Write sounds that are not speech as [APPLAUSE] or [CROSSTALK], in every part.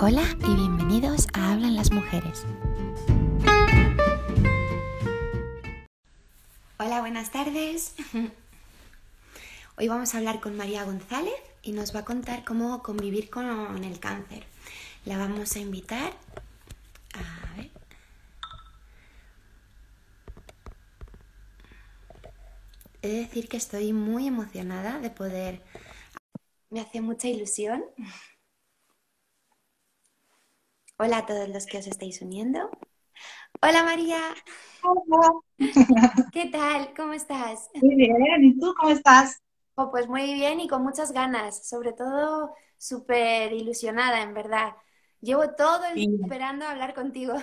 Hola y bienvenidos a Hablan las Mujeres. Hola, buenas tardes. Hoy vamos a hablar con María González y nos va a contar cómo convivir con el cáncer. La vamos a invitar. A ver. He de decir que estoy muy emocionada de poder... Me hace mucha ilusión Hola a todos los que os estáis uniendo. Hola María. Hola. ¿Qué tal? ¿Cómo estás? Muy bien, ¿y tú cómo estás? Oh, pues muy bien y con muchas ganas, sobre todo súper ilusionada, en verdad. Llevo todo el día esperando hablar contigo.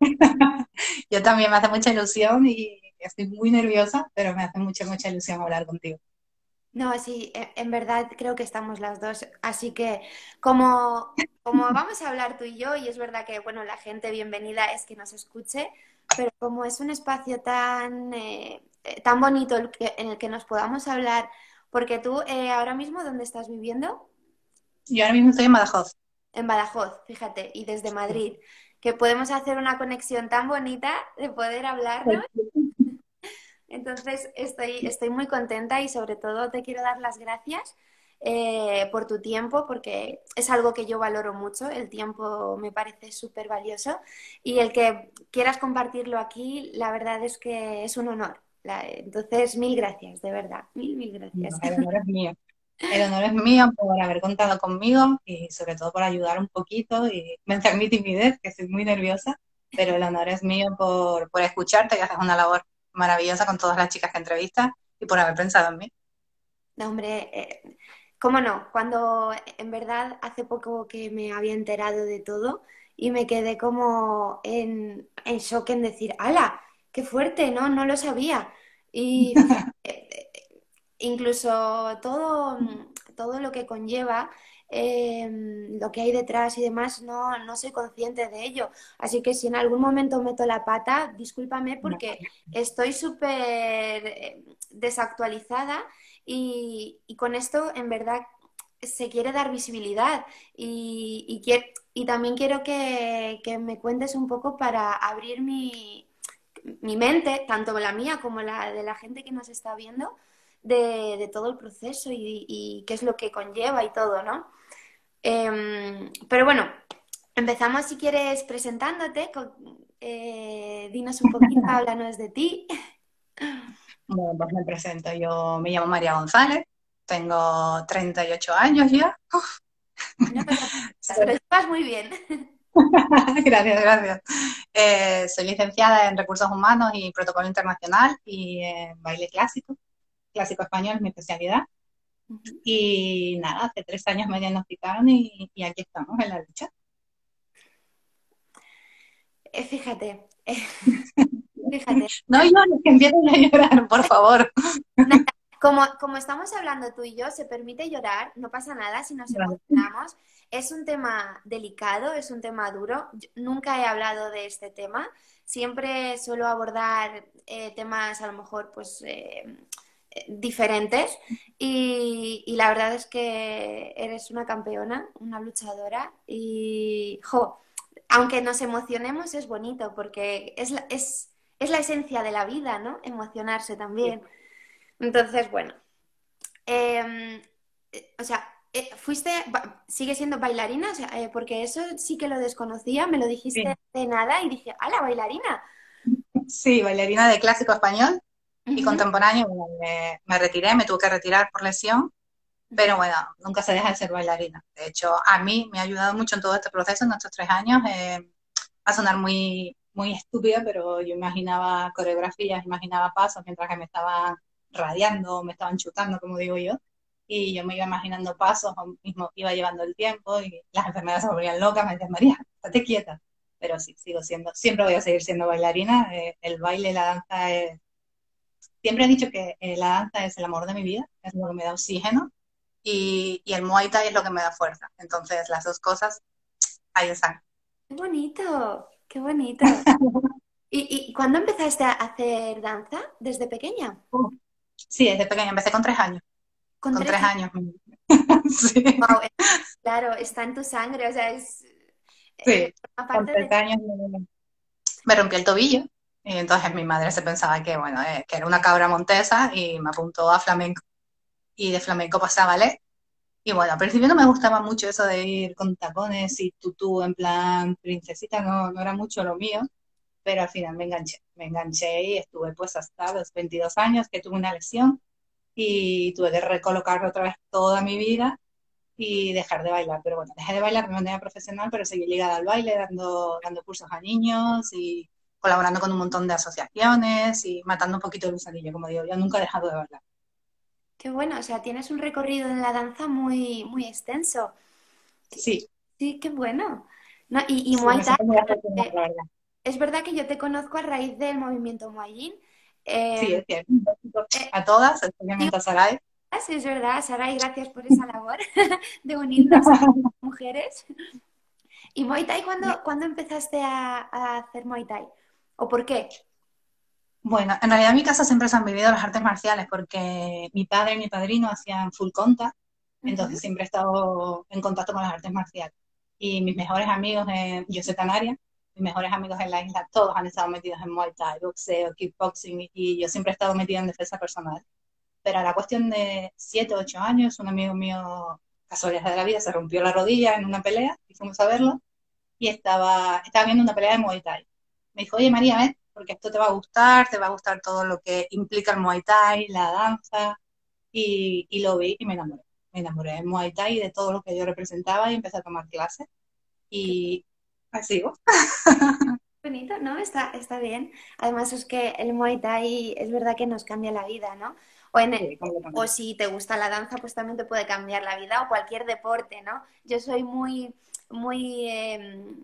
[LAUGHS] Yo también me hace mucha ilusión y estoy muy nerviosa, pero me hace mucha, mucha ilusión hablar contigo. No, sí, e, en verdad creo que estamos las dos. Así que como, como [LAUGHS] vamos a hablar tú y yo, y es verdad que, bueno, la gente bienvenida es que nos escuche, pero como es un espacio tan, eh, eh, tan bonito en el que nos podamos hablar, porque tú eh, ahora mismo, ¿dónde estás viviendo? Yo ahora mismo estoy en Badajoz. En Badajoz, fíjate, y desde Madrid, que podemos hacer una conexión tan bonita de poder hablar, ¿no? Entonces, estoy, estoy muy contenta y sobre todo te quiero dar las gracias eh, por tu tiempo, porque es algo que yo valoro mucho, el tiempo me parece súper valioso y el que quieras compartirlo aquí, la verdad es que es un honor. entonces, mil gracias, de verdad, mil, mil gracias. el honor es mío. El honor es mío por haber contado conmigo y sobre todo por ayudar un poquito y vencer mi timidez, que soy muy nerviosa, pero el honor es mío por, por escucharte, que haces una labor maravillosa con todas las chicas que entrevistas y por haber pensado en mí. No, hombre, eh, cómo no, cuando en verdad hace poco que me había enterado de todo y me quedé como en, en shock en decir, ¡hala! ¡Qué fuerte! No, no lo sabía. Y [LAUGHS] eh, incluso todo, todo lo que conlleva Em, lo que hay detrás y demás, no, no soy consciente de ello. Así que si en algún momento meto la pata, discúlpame porque estoy súper eh, desactualizada y, con esto en verdad se quiere dar visibilidad y, y, también quiero que, me cuentes un poco para abrir mi, mi, mente, tanto la mía como la de la gente que nos está viendo, de, de todo el proceso y, y, qué es lo que conlleva y todo, ¿no? Em, pero bueno, empezamos si quieres presentándote. Eh, dinos un poquito, [LAUGHS] háblanos de ti. Bueno, pues me presento. Yo me llamo María González, tengo 38 años ya. [LAUGHS] pero estás muy bien. [LAUGHS] gracias, gracias. Eh, soy licenciada en Recursos Humanos y Protocolo Internacional y en baile clásico. Clásico español es mi especialidad. Y nada, hace tres años me diagnosticaron y, y aquí estamos en la lucha. Eh, fíjate, eh, [LAUGHS] fíjate. No llores, que empiecen a llorar, por favor. Como, como estamos hablando tú y yo, se permite llorar, no pasa nada si nos emocionamos. Es un tema delicado, es un tema duro. nunca he hablado de este tema. Siempre suelo abordar eh, temas a lo mejor pues diferentes y, la verdad es que eres una campeona, una luchadora y, jo, aunque nos emocionemos es bonito porque es la, es, la esencia de la vida, ¿no? Emocionarse también. Entonces, bueno, em, o sea, eh, fuiste, sigue siendo bailarina, eh, porque eso sí que lo desconocía, me lo dijiste de nada y dije, ¡ah, la bailarina! Sí, bailarina de clásico español y contemporáneo me, retiré, me tuve que retirar por lesión, pero bueno, nunca se deja de ser bailarina. De hecho, a mí me ha ayudado mucho en todo este proceso, en estos tres años. Eh, va a sonar muy, muy estúpida, pero yo imaginaba coreografías, imaginaba pasos mientras que me estaban radiando, me estaban chutando, como digo yo. Y yo me iba imaginando pasos, mismo iba llevando el tiempo y las enfermeras se volvían locas, me decían, María, estate quieta. Pero sí, sigo siendo, siempre voy a seguir siendo bailarina. Eh, el baile, la danza es siempre he dicho que eh, la danza es el amor de mi vida, es lo que me da oxígeno y, el Muay Thai es lo que me da fuerza. Entonces, las dos cosas ahí están. Qué bonito, qué bonito. [LAUGHS] ¿Y, ¿Y cuándo empezaste a hacer danza? ¿Desde pequeña? sí, desde pequeña. Empecé con tres años. Con, tres, años. [LAUGHS] sí. claro, está en tu sangre, o sea, es... Sí, eh, aparte de... años me rompí el tobillo y entonces mi madre se pensaba que, bueno, eh, que era una cabra montesa y me apuntó a flamenco. Y de flamenco pasaba a ballet. Y bueno, al principio no me gustaba mucho eso de ir con tacones y tutú en plan princesita, no, no era mucho lo mío, pero al final me enganché. Me enganché y estuve pues hasta los 22 años que tuve una lesión y tuve que recolocar otra vez toda mi vida y dejar de bailar. Pero bueno, dejé de bailar de manera profesional, pero seguí ligada al baile, dando, dando cursos a niños y colaborando con un montón de asociaciones y matando un poquito el gusanillo, como digo, yo nunca he dejado de bailar. Qué bueno, o sea, tienes un recorrido en la danza muy, muy extenso. Sí. Sí, qué bueno. No, y, y Muay Thai, es verdad que yo te conozco a raíz del movimiento Muay eh, sí, es cierto. Eh, a todas, especialmente a Sarai. Sí, es verdad, Sarai, gracias por esa labor [LAUGHS] de unirnos a [LAUGHS] mujeres. ¿Y Muay Thai cuándo, ¿cuándo empezaste a, a hacer Muay Thai? ¿O por qué? Bueno, en realidad en mi casa siempre se han vivido las artes marciales porque mi padre y mi padrino hacían full contact, entonces siempre he estado en contacto con las artes marciales. Y mis mejores amigos, yo soy canaria, mis mejores amigos en la isla, todos han estado metidos en Muay Thai, boxeo, kickboxing, y yo siempre he estado metida en defensa personal. Pero a la cuestión de 7 o 8 años, un amigo mío, casualidad de la vida, se rompió la rodilla en una pelea, y fuimos a verlo, y estaba, estaba viendo una pelea de Muay Thai me dijo, oye María, ven, porque esto te va a gustar, te va a gustar todo lo que implica el Muay Thai, la danza, y, lo vi y me enamoré. Me enamoré del Muay Thai y de todo lo que yo representaba y empecé a tomar clases. Y así sigo. [LAUGHS] Bonito, ¿no? Está, está bien. Además es que el Muay Thai es verdad que nos cambia la vida, ¿no? O, en o si te gusta la danza, pues también te puede cambiar la vida o cualquier deporte, ¿no? Yo soy muy muy em, eh,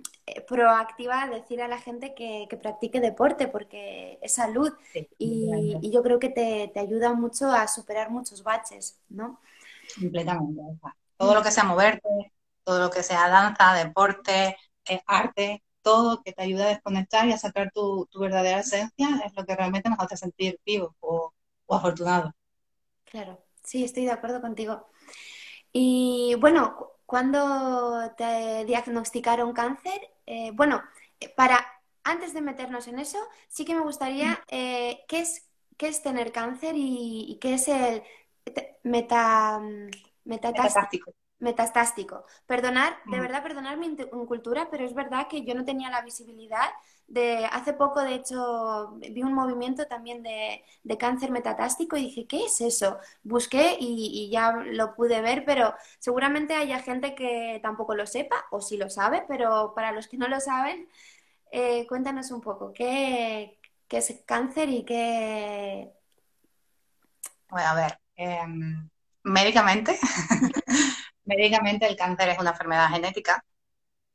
proactiva a decir a la gente que, practique deporte porque es salud y, yo creo que te, ayuda mucho a superar muchos baches, ¿no? Completamente. Todo lo que sea moverte, todo lo que sea danza, deporte, eh, arte, todo que te ayuda a desconectar y a sacar tu, verdadera esencia es lo que realmente nos hace sentir vivos o, o afortunados. Claro, sí, estoy de acuerdo contigo. Y bueno, ¿Cuándo te diagnosticaron cáncer? Eh, bueno, para antes de meternos en eso, sí que me gustaría, eh, ¿qué, es, ¿qué es tener cáncer y, qué es el meta, metastástico? Metastástico. Perdonar, de verdad, perdonar mi cultura, pero es verdad que yo no tenía la visibilidad de hace poco, de hecho, vi un movimiento también de, cáncer metatástico y dije, ¿qué es eso? Busqué y, ya lo pude ver, pero seguramente haya gente que tampoco lo sepa o sí lo sabe, pero para los que no lo saben, eh, cuéntanos un poco, ¿qué, es cáncer y qué... Bueno, a ver, em, médicamente, [LAUGHS] médicamente el cáncer es una enfermedad genética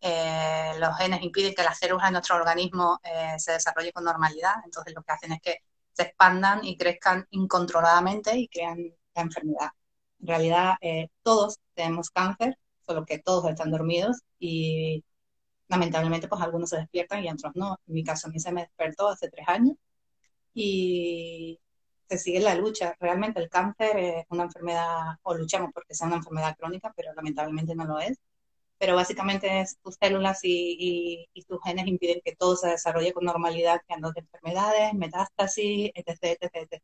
eh, los genes impiden que las células de nuestro organismo eh, se desarrollen con normalidad, entonces lo que hacen es que se expandan y crezcan incontroladamente y crean la enfermedad. En realidad, eh, todos tenemos cáncer, solo que todos están dormidos y lamentablemente pues algunos se despiertan y otros no. En mi caso a mí se me despertó hace tres años y se sigue la lucha. Realmente el cáncer es una enfermedad, o luchamos porque sea una enfermedad crónica, pero lamentablemente no lo es pero básicamente es tus células y, tus genes impiden que todo se desarrolle con normalidad, creando enfermedades, metástasis, etc, etc,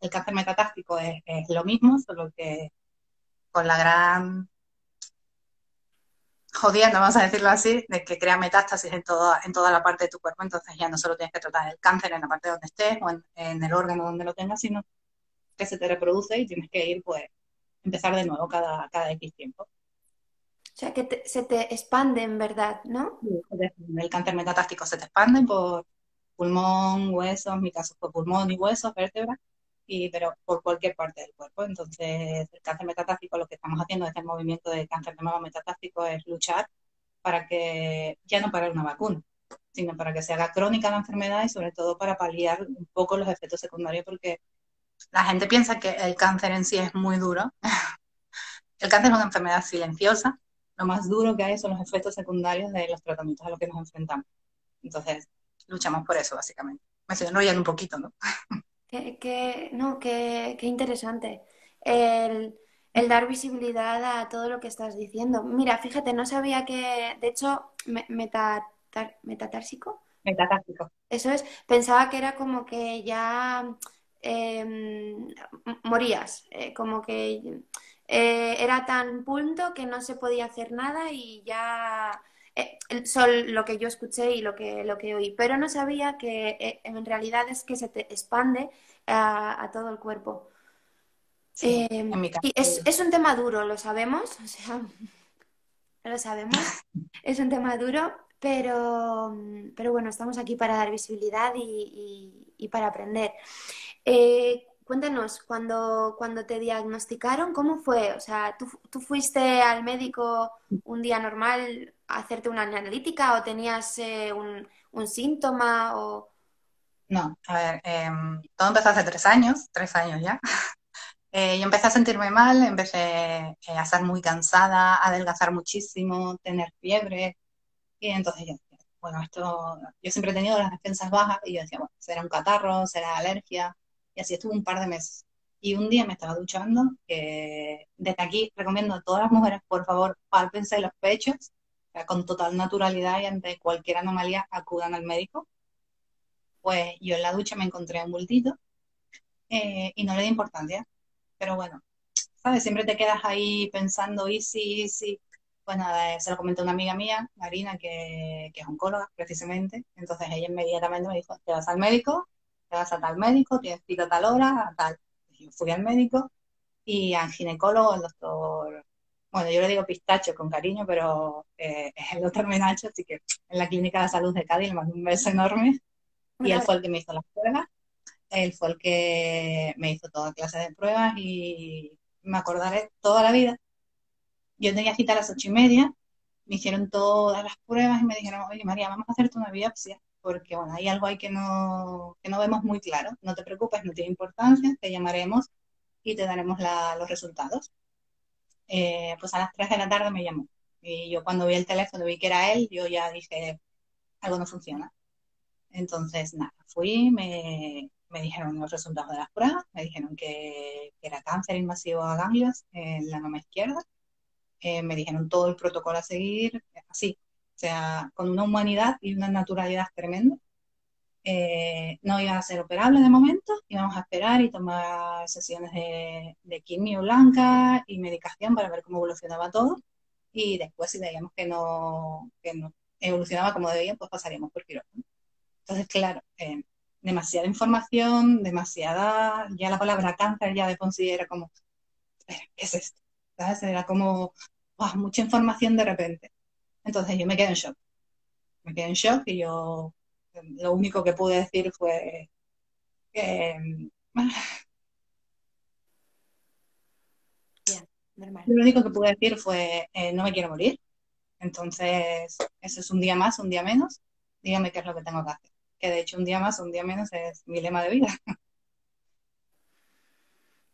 El cáncer metatástico es, lo mismo, solo que con la gran jodiendo, vamos a decirlo así, de que crea metástasis en toda, en toda la parte de tu cuerpo, entonces ya no solo tienes que tratar el cáncer en la parte donde estés o en, el órgano donde lo tengas, sino que se te reproduce y tienes que ir, pues, empezar de nuevo cada, cada X tiempo. O sea, que se te expande en verdad, ¿no? el cáncer metatástico se te expande por pulmón, huesos, mi caso fue pulmón y huesos, vértebra, y, pero por cualquier parte del cuerpo. Entonces, el cáncer metatástico, lo que estamos haciendo desde el movimiento de cáncer de mama metatástico es luchar para que, ya no para una vacuna, sino para que se haga crónica la enfermedad y sobre todo para paliar un poco los efectos secundarios, porque la gente piensa que el cáncer en sí es muy duro. [LAUGHS] el cáncer es una enfermedad silenciosa, lo más duro que hay son los efectos secundarios de los tratamientos a los que nos enfrentamos. Entonces, luchamos por eso, básicamente. Me estoy enrollando un poquito, ¿no? [LAUGHS] Qué, no, qué, interesante. El, el dar visibilidad a todo lo que estás diciendo. Mira, fíjate, no sabía que, de hecho, metatársico. Metatársico. Eso es, pensaba que era como que ya em, morías, eh, como que eh, era tan punto que no se podía hacer nada y ya eh, son lo que yo escuché y lo que, lo que oí, pero no sabía que en realidad es que se te expande a todo el cuerpo. Em, es, un tema duro, lo sabemos, o sea, [LAUGHS] lo sabemos, es un tema duro, pero, pero bueno, estamos aquí para dar visibilidad y, para aprender. Eh, cuéntanos, cuando, cuando te diagnosticaron, ¿cómo fue? O sea, ¿tú, fuiste al médico un día normal a hacerte una analítica o tenías eh, un, un, síntoma? O... No, a ver, em, todo empezó hace tres años, tres años ya. [LAUGHS] Eh, yo empecé a sentirme mal, empecé eh, a estar muy cansada, a adelgazar muchísimo, tener fiebre. Y entonces yo bueno, esto, yo siempre he tenido las defensas bajas y yo decía, bueno, será un catarro, será alergia. Y así estuve un par de meses. Y un día me estaba duchando, que desde aquí recomiendo a todas las mujeres, por favor, pálpense los pechos, con total naturalidad y ante cualquier anomalía acudan al médico. Pues yo en la ducha me encontré un bultito eh, y no le di importancia pero bueno, ¿sabes? Siempre te quedas ahí pensando, y sí, sí. Pues nada, eh, se lo comenté a una amiga mía, Marina, que, que es oncóloga precisamente. Entonces ella inmediatamente me dijo, te vas al médico, te vas a tal médico, tienes cita a tal hora, a tal. yo fui al médico y al ginecólogo, el doctor, bueno, yo le digo pistacho con cariño, pero eh, es el doctor Menacho, así que en la Clínica de Salud de Cádiz le mando un beso enorme. Y él fue el que me hizo las pruebas él fue el que me hizo toda clase de pruebas y me acordaré toda la vida. Yo tenía cita a las ocho y media, me hicieron todas las pruebas y me dijeron, oye María, vamos a hacerte una biopsia, porque bueno, hay algo ahí que no, que no vemos muy claro. No te preocupes, no tiene importancia, te llamaremos y te daremos los resultados. Eh, pues a las 3 de la tarde me llamó. Y yo cuando vi el teléfono vi que era él, yo ya dije, algo no funciona. Entonces, nada, fui, me, me dijeron los resultados de las pruebas, me dijeron que, era cáncer invasivo a ganglios en la mama izquierda, eh, me dijeron todo el protocolo a seguir, así, sea, con una humanidad y una naturalidad tremenda. Eh, no iba a ser operable de momento, íbamos a esperar y tomar sesiones de, de quimio blanca y medicación para ver cómo evolucionaba todo. Y después, si veíamos que no, que no evolucionaba como debía, pues pasaríamos por quirófano. Entonces, claro, eh, demasiada información, demasiada, ya la palabra cáncer ya de considera como, ¿qué es esto? ¿Sabes? Era como, mucha información de repente. Entonces yo me quedé en shock. Me quedé en shock y yo lo único que pude decir fue [LAUGHS] Lo único que pude decir fue, eh, no me quiero morir. Entonces, eso es un día más, un día menos. Dígame qué es lo que tengo que hacer que de hecho un día más un día menos es mi lema de vida. [LAUGHS]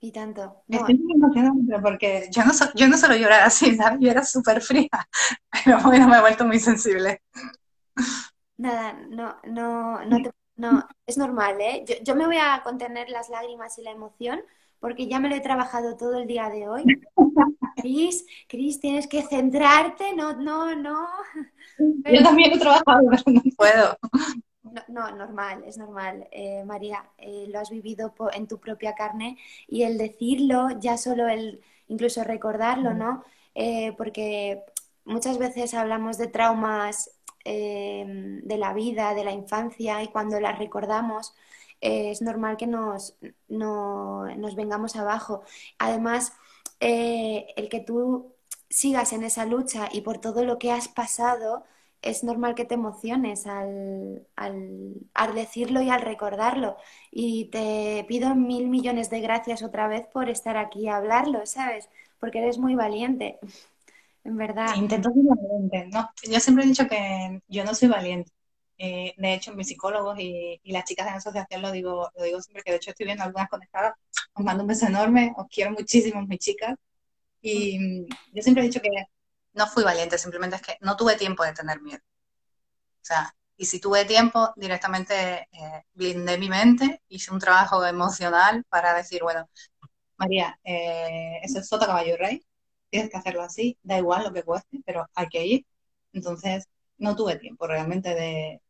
Y tanto. Estoy muy emocionada porque yo no, yo no suelo llorar así, [LAUGHS] ¿sabes? Yo era súper fría, [LAUGHS] pero bueno, me he vuelto muy sensible. Nada, no, no, no, no es normal, ¿eh? Yo, yo, me voy a contener las lágrimas y la emoción porque ya me lo he trabajado todo el día de hoy. [LAUGHS] Cris, Cris, tienes que centrarte, no, no, no. Yo también he trabajado, pero no puedo. No, normal, es normal, eh, María. Eh, lo has vivido en tu propia carne y el decirlo, ya solo el incluso recordarlo, ¿no? Eh, porque muchas veces hablamos de traumas de la vida, de la infancia, y cuando las recordamos es normal que nos, nos vengamos abajo. Además, el que tú sigas en esa lucha y por todo lo que has pasado, es normal que te emociones al, al, decirlo y al recordarlo. Y te pido mil millones de gracias otra vez por estar aquí a hablarlo, ¿sabes? Porque eres muy valiente, en verdad. Intento ser valiente, ¿no? Yo siempre he dicho que yo no soy valiente. Eh, de hecho, mis psicólogos y, las chicas de la asociación lo digo, lo digo siempre, que de hecho estoy viendo algunas conectadas. Os mando un beso enorme, os quiero muchísimo, mis chicas. Y mm, yo siempre he dicho que no fui valiente, simplemente es que no tuve tiempo de tener miedo. O sea, y si tuve tiempo, directamente eh, blindé mi mente, hice un trabajo emocional para decir, bueno, María, eh, es sota caballo rey, tienes que hacerlo así, da igual lo que cueste, pero hay que ir. Entonces, no tuve tiempo realmente de,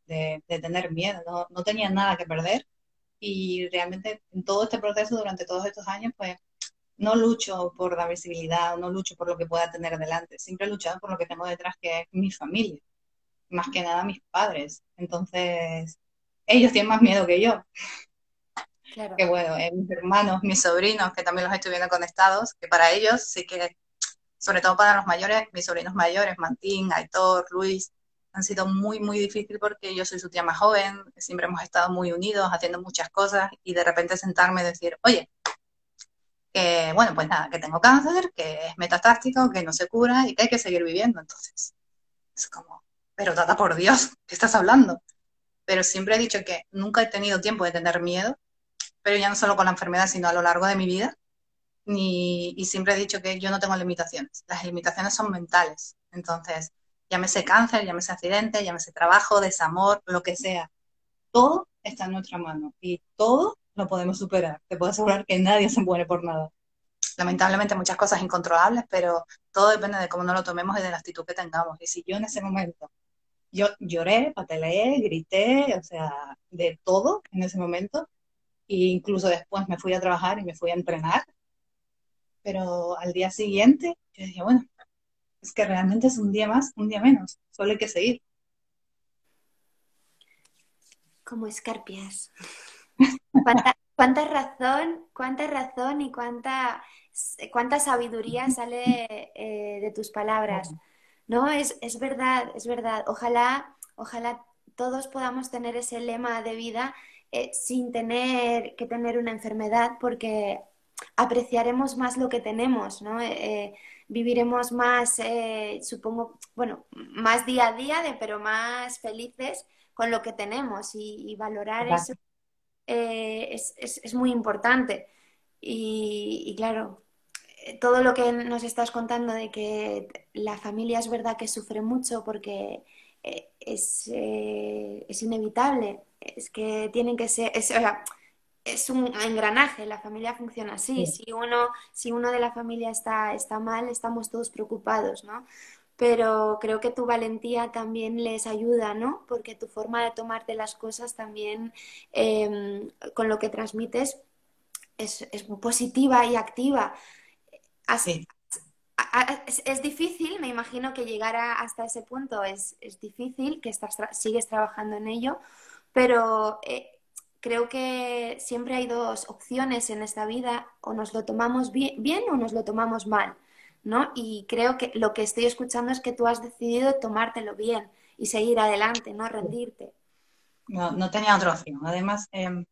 tener miedo, no, no, tenía nada que perder y realmente en todo este proceso, durante todos estos años, pues no lucho por la visibilidad, no lucho por lo que pueda tener delante, siempre he luchado por lo que tengo detrás, que es mi familia, más que nada mis padres. Entonces, ellos tienen más miedo que yo. Que bueno, eh, mis hermanos, mis sobrinos, que también los estoy viendo conectados, que para ellos sí que, sobre todo para los mayores, mis sobrinos mayores, Martín, Aitor, Luis, han sido muy, muy difícil porque yo soy su tía más joven, siempre hemos estado muy unidos, haciendo muchas cosas y de repente sentarme y decir, oye, que bueno, pues nada, que tengo cáncer, que es metastástico, que no se cura y que hay que seguir viviendo. Entonces, es como, pero dada por Dios, [LAUGHS] ¿qué estás hablando? Pero siempre he dicho que nunca he tenido tiempo de tener miedo, pero ya no solo con la enfermedad, sino a lo largo de mi vida. Ni, y siempre he dicho que yo no tengo limitaciones. Las limitaciones son mentales. Entonces, llámese cáncer, llámese accidente, llámese trabajo, desamor, lo que sea. Todo está en nuestra mano y todo lo podemos superar. Te puedo asegurar que nadie se muere por nada. Lamentablemente muchas cosas incontrolables, pero todo depende de cómo nos lo tomemos y de la actitud que tengamos. Y si yo en ese momento, yo lloré, pateleé, grité, o sea, de todo en ese momento, e incluso después me fui a trabajar y me fui a entrenar, pero al día siguiente yo dije, bueno, es que realmente es un día más, un día menos, solo hay que seguir. Como escarpias. ¿Cuánta, razón, cuánta razón y cuánta, cuánta sabiduría sale eh, de tus palabras. No, es, es verdad, es verdad. Ojalá, ojalá todos podamos tener ese lema de vida eh, sin tener que tener una enfermedad, porque apreciaremos más lo que tenemos, ¿no? Eh, viviremos más, eh, supongo, bueno, más día a día, de, pero más felices con lo que tenemos y, valorar eso eh, es, es, muy importante. Y, claro, eh, todo lo que nos estás contando de que la familia es verdad que sufre mucho porque es, es inevitable, es que tienen que ser, es, es un engranaje, la familia funciona así. Si, uno, si uno de la familia está, está mal, estamos todos preocupados, ¿no? Pero creo que tu valentía también les ayuda, ¿no? Porque tu forma de tomarte las cosas también em, con lo que transmites es, es, positiva y activa. es, difícil, me imagino que llegar hasta ese punto es, es difícil, que estás sigues trabajando en ello, pero eh, creo que siempre hay dos opciones en esta vida, o nos lo tomamos bien, o nos lo tomamos mal, ¿no? Y creo que lo que estoy escuchando es que tú has decidido tomártelo bien y seguir adelante, no rendirte. No, no tenía otra opción. Además, em,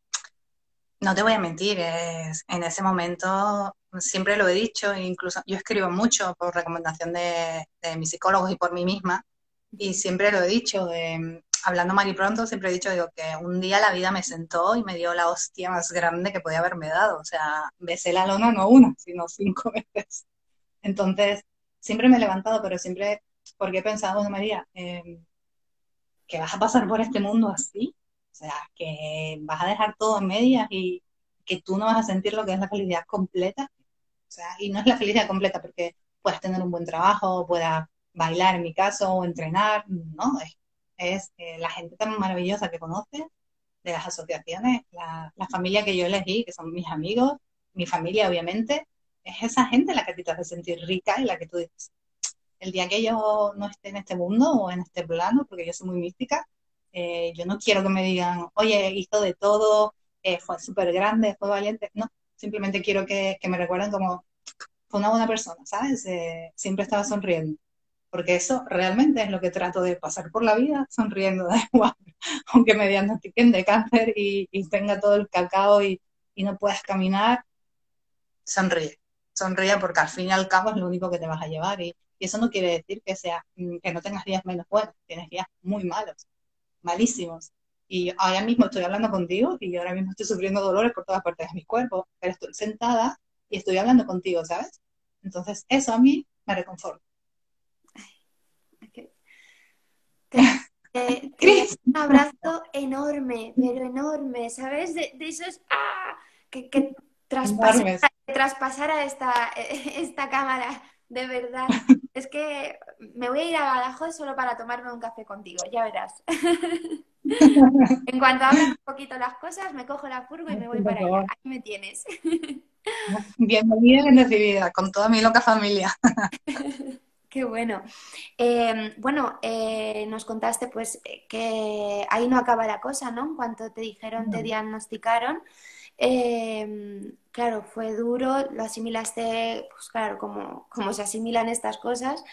no te voy a mentir, en ese momento siempre lo he dicho, incluso yo escribo mucho por recomendación de, de mis psicólogos y por mí misma, y siempre lo he dicho, de, hablando mal y pronto, siempre he dicho digo, que un día la vida me sentó y me dio la hostia más grande que podía haberme dado. O sea, besé la lona no una, sino cinco [LAUGHS] veces. Entonces, siempre me he levantado, pero siempre, porque he pensado, bueno, María, em, que vas a pasar por este mundo así. O sea, que vas a dejar todo en medias y que tú no vas a sentir lo que es la felicidad completa. O sea, y no es la felicidad completa porque puedas tener un buen trabajo, puedas bailar en mi caso, o entrenar, no, es es eh, la gente tan maravillosa que conoces, de las asociaciones, la, familia que yo elegí, que son mis amigos, mi familia obviamente, es esa gente la que a ti te hace sentir rica y la que tú dices, el día que yo no esté en este mundo o en este plano, porque yo soy muy mística, eh, yo no quiero que me digan, oye, hizo de todo, eh, fue súper grande, fue valiente, no, simplemente quiero que, me recuerden como fue una buena persona, ¿sabes? siempre estaba sonriendo porque eso realmente es lo que trato de pasar por la vida sonriendo, da [LAUGHS] igual, aunque me diagnostiquen de cáncer y, tenga todo el cacao y, no puedas caminar, sonríe, sonríe porque al fin y al cabo es lo único que te vas a llevar y, eso no quiere decir que sea mm, que no tengas días menos buenos, tienes días muy malos, malísimos. Y ahora mismo estoy hablando contigo y yo ahora mismo estoy sufriendo dolores por todas partes de mi cuerpo, pero estoy sentada y estoy hablando contigo, ¿sabes? Entonces eso a mí me reconforta. [LAUGHS] un abrazo enorme, pero enorme, ¿sabes? De, esos ¡ah! que, que traspasan traspasara esta, [LAUGHS] esta cámara, de verdad. [LAUGHS] Es que me voy a ir a Badajoz solo para tomarme un café contigo, ya verás. [LAUGHS] en cuanto abran un poquito las cosas, me cojo la furgo y me voy para allá. Ahí me tienes. Bienvenida y recibida con toda mi loca familia. Qué bueno. Em, bueno, eh, nos contaste pues que ahí no acaba la cosa, ¿no? En cuanto te dijeron, te diagnosticaron. Em, claro, fue duro, lo asimilaste, pues claro, como, como se asimilan estas cosas.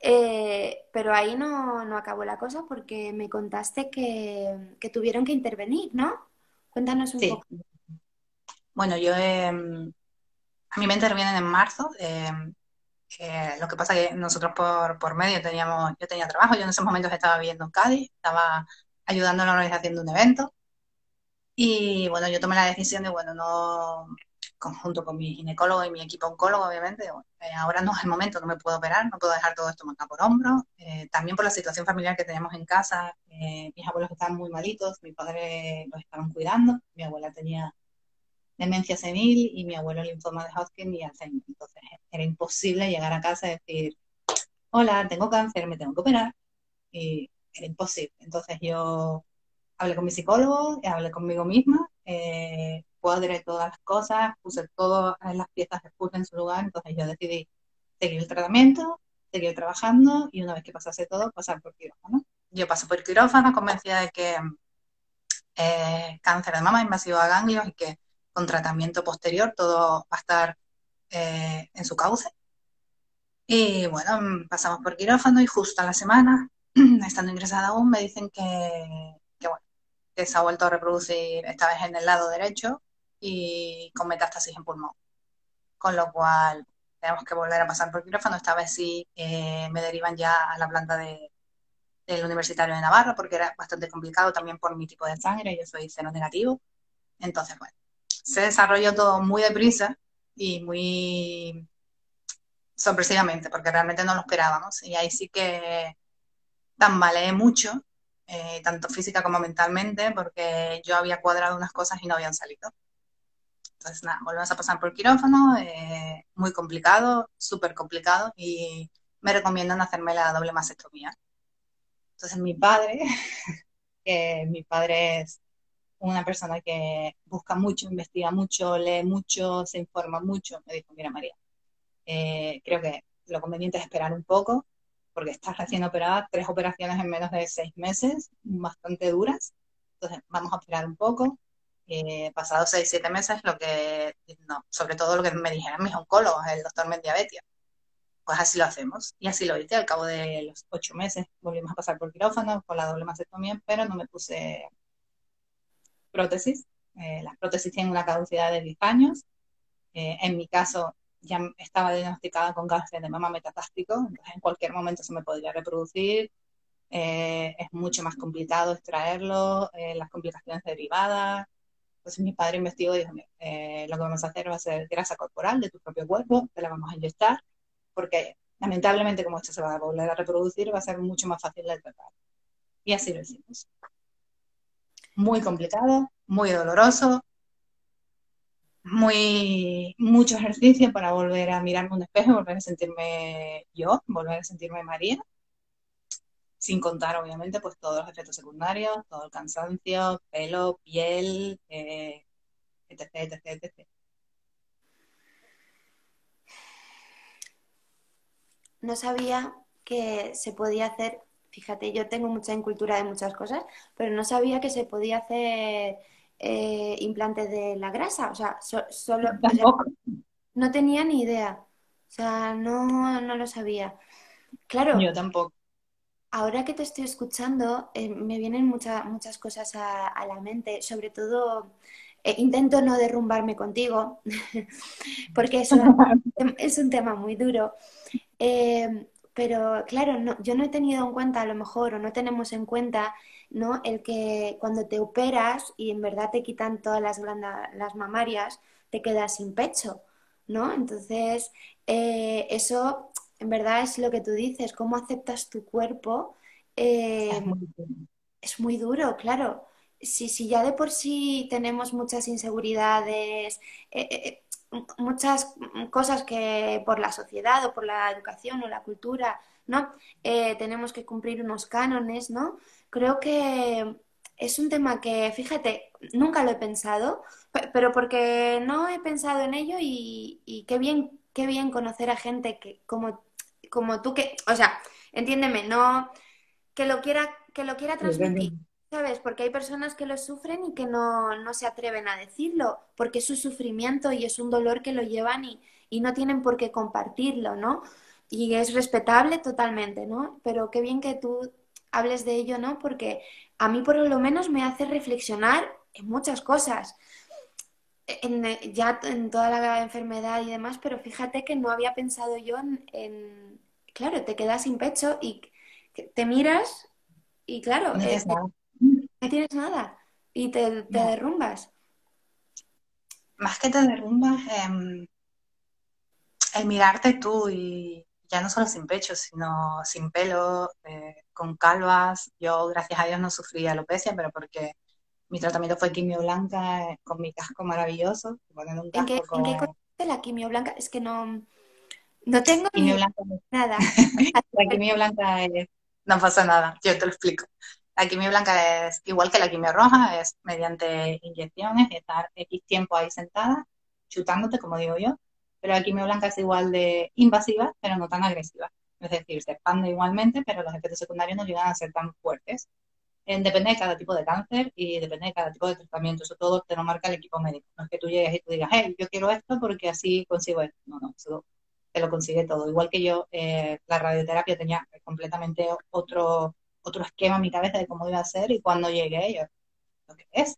Eh, pero ahí no, no, acabó la cosa porque me contaste que, tuvieron que intervenir, ¿no? Cuéntanos un poco. Bueno, yo em, a mí me intervienen en marzo. Em, lo que pasa es que nosotros por, por medio teníamos, yo tenía trabajo, yo en esos momentos estaba viviendo en Cádiz, estaba ayudando en la organización de un evento. Y bueno, yo tomé la decisión de, bueno, no, conjunto con mi ginecólogo y mi equipo oncólogo, obviamente, eh, ahora no es el momento, no me puedo operar, no puedo dejar todo esto marcado por hombro. Eh, también por la situación familiar que tenemos en casa, eh, mis abuelos estaban muy malitos, mi padre los estaban cuidando, mi abuela tenía demencia senil y mi abuelo linfoma de Hodgkin y Alzheimer. Entonces era imposible llegar a casa y decir, hola, tengo cáncer, me tengo que operar. Y era imposible. Entonces yo hablé con mi psicólogo, hablé conmigo misma, eh, cuadré todas las cosas, puse todas las piezas de puzzle en su lugar, entonces yo decidí seguir el tratamiento, seguir trabajando y una vez que pasase todo, pasar por quirófano. Yo paso por quirófano convencida de que eh, cáncer de mama invasivo a ganglios y que con tratamiento posterior todo va a estar eh, en su cauce. Y bueno, pasamos por quirófano y justo a la semana, [CLEARS THROAT] estando ingresada aún, me dicen que, que, se ha vuelto a reproducir esta vez en el lado derecho y con metástasis en pulmón. Con lo cual tenemos que volver a pasar por quirófano. Esta vez sí eh, me derivan ya a la planta de, del Universitario de Navarra porque era bastante complicado también por mi tipo de sangre, yo soy cero negativo. Entonces, bueno, se desarrolló todo muy deprisa y muy sorpresivamente porque realmente no lo esperábamos. Y ahí sí que tambaleé mucho, eh, tanto física como mentalmente, porque yo había cuadrado unas cosas y no habían salido. Entonces, nada, volvemos a pasar por quirófano, eh, muy complicado, súper complicado, y me recomiendan hacerme la doble mastectomía. Entonces, mi padre, [LAUGHS] que mi padre es una persona que busca mucho, investiga mucho, lee mucho, se informa mucho, me dijo, mira María, eh, creo que lo conveniente es esperar un poco, porque estás recién operada, tres operaciones en menos de seis meses, bastante duras, entonces vamos a esperar un poco, eh, pasados seis, siete meses, lo que, no, sobre todo lo que me dijeron mis oncólogos, el doctor Mendiabetia. Pues así lo hacemos. Y así lo hice. Al cabo de los ocho meses volvimos a pasar por quirófano con la doble mastectomía, pero no me puse prótesis. Eh, las prótesis tienen una caducidad de 10 años. Eh, en mi caso, ya estaba diagnosticada con cáncer de mama metatástico, entonces en cualquier momento se me podría reproducir. es mucho más complicado extraerlo, las complicaciones derivadas, entonces mi padre investigó y dijo, eh, lo que vamos a hacer va a ser grasa corporal de tu propio cuerpo, te la vamos a inyectar, porque lamentablemente como esto se va a volver a reproducir, va a ser mucho más fácil de tratar. Y así lo hicimos. Muy complicado, muy doloroso, muy mucho ejercicio para volver a mirarme un espejo, volver a sentirme yo, volver a sentirme María sin contar obviamente pues todos los efectos secundarios, todo el cansancio, pelo, piel, etc, etc, etc. No sabía que se podía hacer, fíjate, yo tengo mucha incultura de muchas cosas, pero no sabía que se podía hacer eh, implantes de la grasa, o sea, solo... no tenía ni idea, o sea, no, no lo sabía. Claro. Yo tampoco ahora que te estoy escuchando, eh, me vienen muchas cosas a, la mente, sobre todo eh, intento no derrumbarme contigo, [LAUGHS] porque es un, [LAUGHS] es un tema muy duro. Eh, pero claro, yo no he tenido en cuenta, a lo mejor, o no tenemos en cuenta, ¿no? El que cuando te operas y en verdad te quitan todas las glándulas las mamarias, te quedas sin pecho, ¿no? Entonces, eso en verdad es lo que tú dices, cómo aceptas tu cuerpo. Eh, es, muy duro, claro. Si, si, ya de por sí tenemos muchas inseguridades, eh, eh, muchas cosas que por la sociedad o por la educación o la cultura, ¿no? Eh, tenemos que cumplir unos cánones, ¿no? Creo que es un tema que, fíjate, nunca lo he pensado, pero porque no he pensado en ello y, qué bien, qué bien conocer a gente que como, como tú que, o sea, entiéndeme, no que lo quiera, que lo quiera transmitir. ¿Sabes? Porque hay personas que lo sufren y que no, no, se atreven a decirlo, porque es su sufrimiento y es un dolor que lo llevan y, y no tienen por qué compartirlo, ¿no? Y es respetable totalmente, ¿no? Pero qué bien que tú hables de ello, ¿no? Porque a mí por lo menos me hace reflexionar en muchas cosas, en, ya en toda la enfermedad y demás, pero fíjate que no había pensado yo en, claro, te quedas sin pecho y te miras y claro, no tienes, nada. y te, derrumbas. Más que te derrumbas, em, el mirarte tú y ya no solo sin pecho, sino sin pelo, eh, con calvas. Yo, gracias a Dios, no sufrí alopecia, pero porque mi tratamiento fue quimio blanca eh, con mi casco maravilloso. ¿En, qué, consiste la quimio blanca? Es que no, no tengo ni nada. [LAUGHS] la quimio blanca es... No pasa nada, yo te lo explico. La quimio blanca es igual que la quimio roja, es mediante inyecciones, estar X tiempo ahí sentada, chutándote, como digo yo, pero la quimio blanca es igual de invasiva, pero no tan agresiva. Es decir, se expande igualmente, pero los efectos secundarios no llegan a ser tan fuertes. Depende de cada tipo de cáncer y depende de cada tipo de tratamiento. Eso todo te lo marca el equipo médico. No es que tú llegues y tú digas, hey, yo quiero esto porque así consigo esto. No, no, eso te lo consigue todo. Igual que yo, eh, la radioterapia tenía completamente otro, otro esquema en mi cabeza de cómo iba a ser y cuando llegué, yo, lo que es,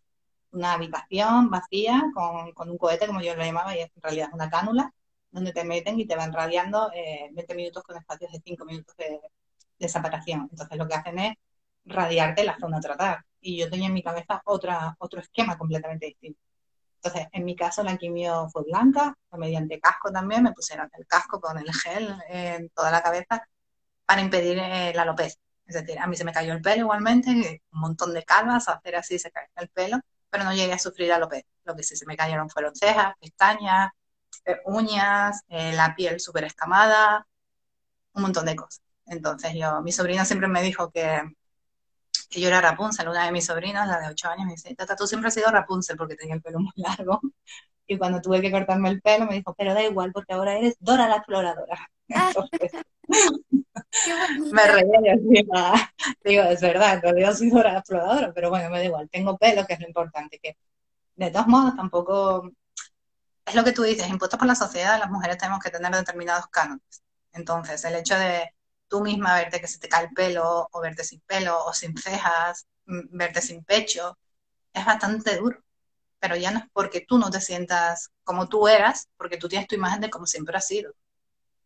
una habitación vacía con, con, un cohete, como yo lo llamaba, y es en realidad una cánula, donde te meten y te van radiando eh, 20 minutos con espacios de 5 minutos de, de, separación. Entonces lo que hacen es radiarte la zona a tratar. Y yo tenía en mi cabeza otra, otro esquema completamente distinto. Entonces, en mi caso la quimio fue blanca, mediante casco también, me pusieron el casco con el gel en toda la cabeza para impedir eh, la alopecia. Es decir, a mí se me cayó el pelo igualmente, un montón de calvas, hacer así se cae el pelo, pero no llegué a sufrir alopecia. Lo que sí se me cayeron fueron cejas, pestañas, eh, uñas, eh, la piel súper escamada, un montón de cosas. Entonces yo, mi sobrina siempre me dijo que, que yo era Rapunzel, una de mis sobrinas, la de 8 años, me dice, Tata, tú siempre has sido Rapunzel porque tenía el pelo muy largo. [LAUGHS] Y cuando tuve que cortarme el pelo me dijo, pero da igual porque ahora eres Dora la exploradora. [LAUGHS] me reía y digo, es verdad, en realidad soy Dora exploradora, pero bueno, me da igual, tengo pelo, que es lo importante, que de todos modos tampoco, es lo que tú dices, impuestos por la sociedad, las mujeres tenemos que tener determinados cánones. Entonces, el hecho de tú misma verte que se te cae el pelo, o verte sin pelo, o sin cejas, mm, verte sin pecho, es bastante duro. Pero ya no es porque tú no te sientas como tú eras, porque tú tienes tu imagen de como siempre has sido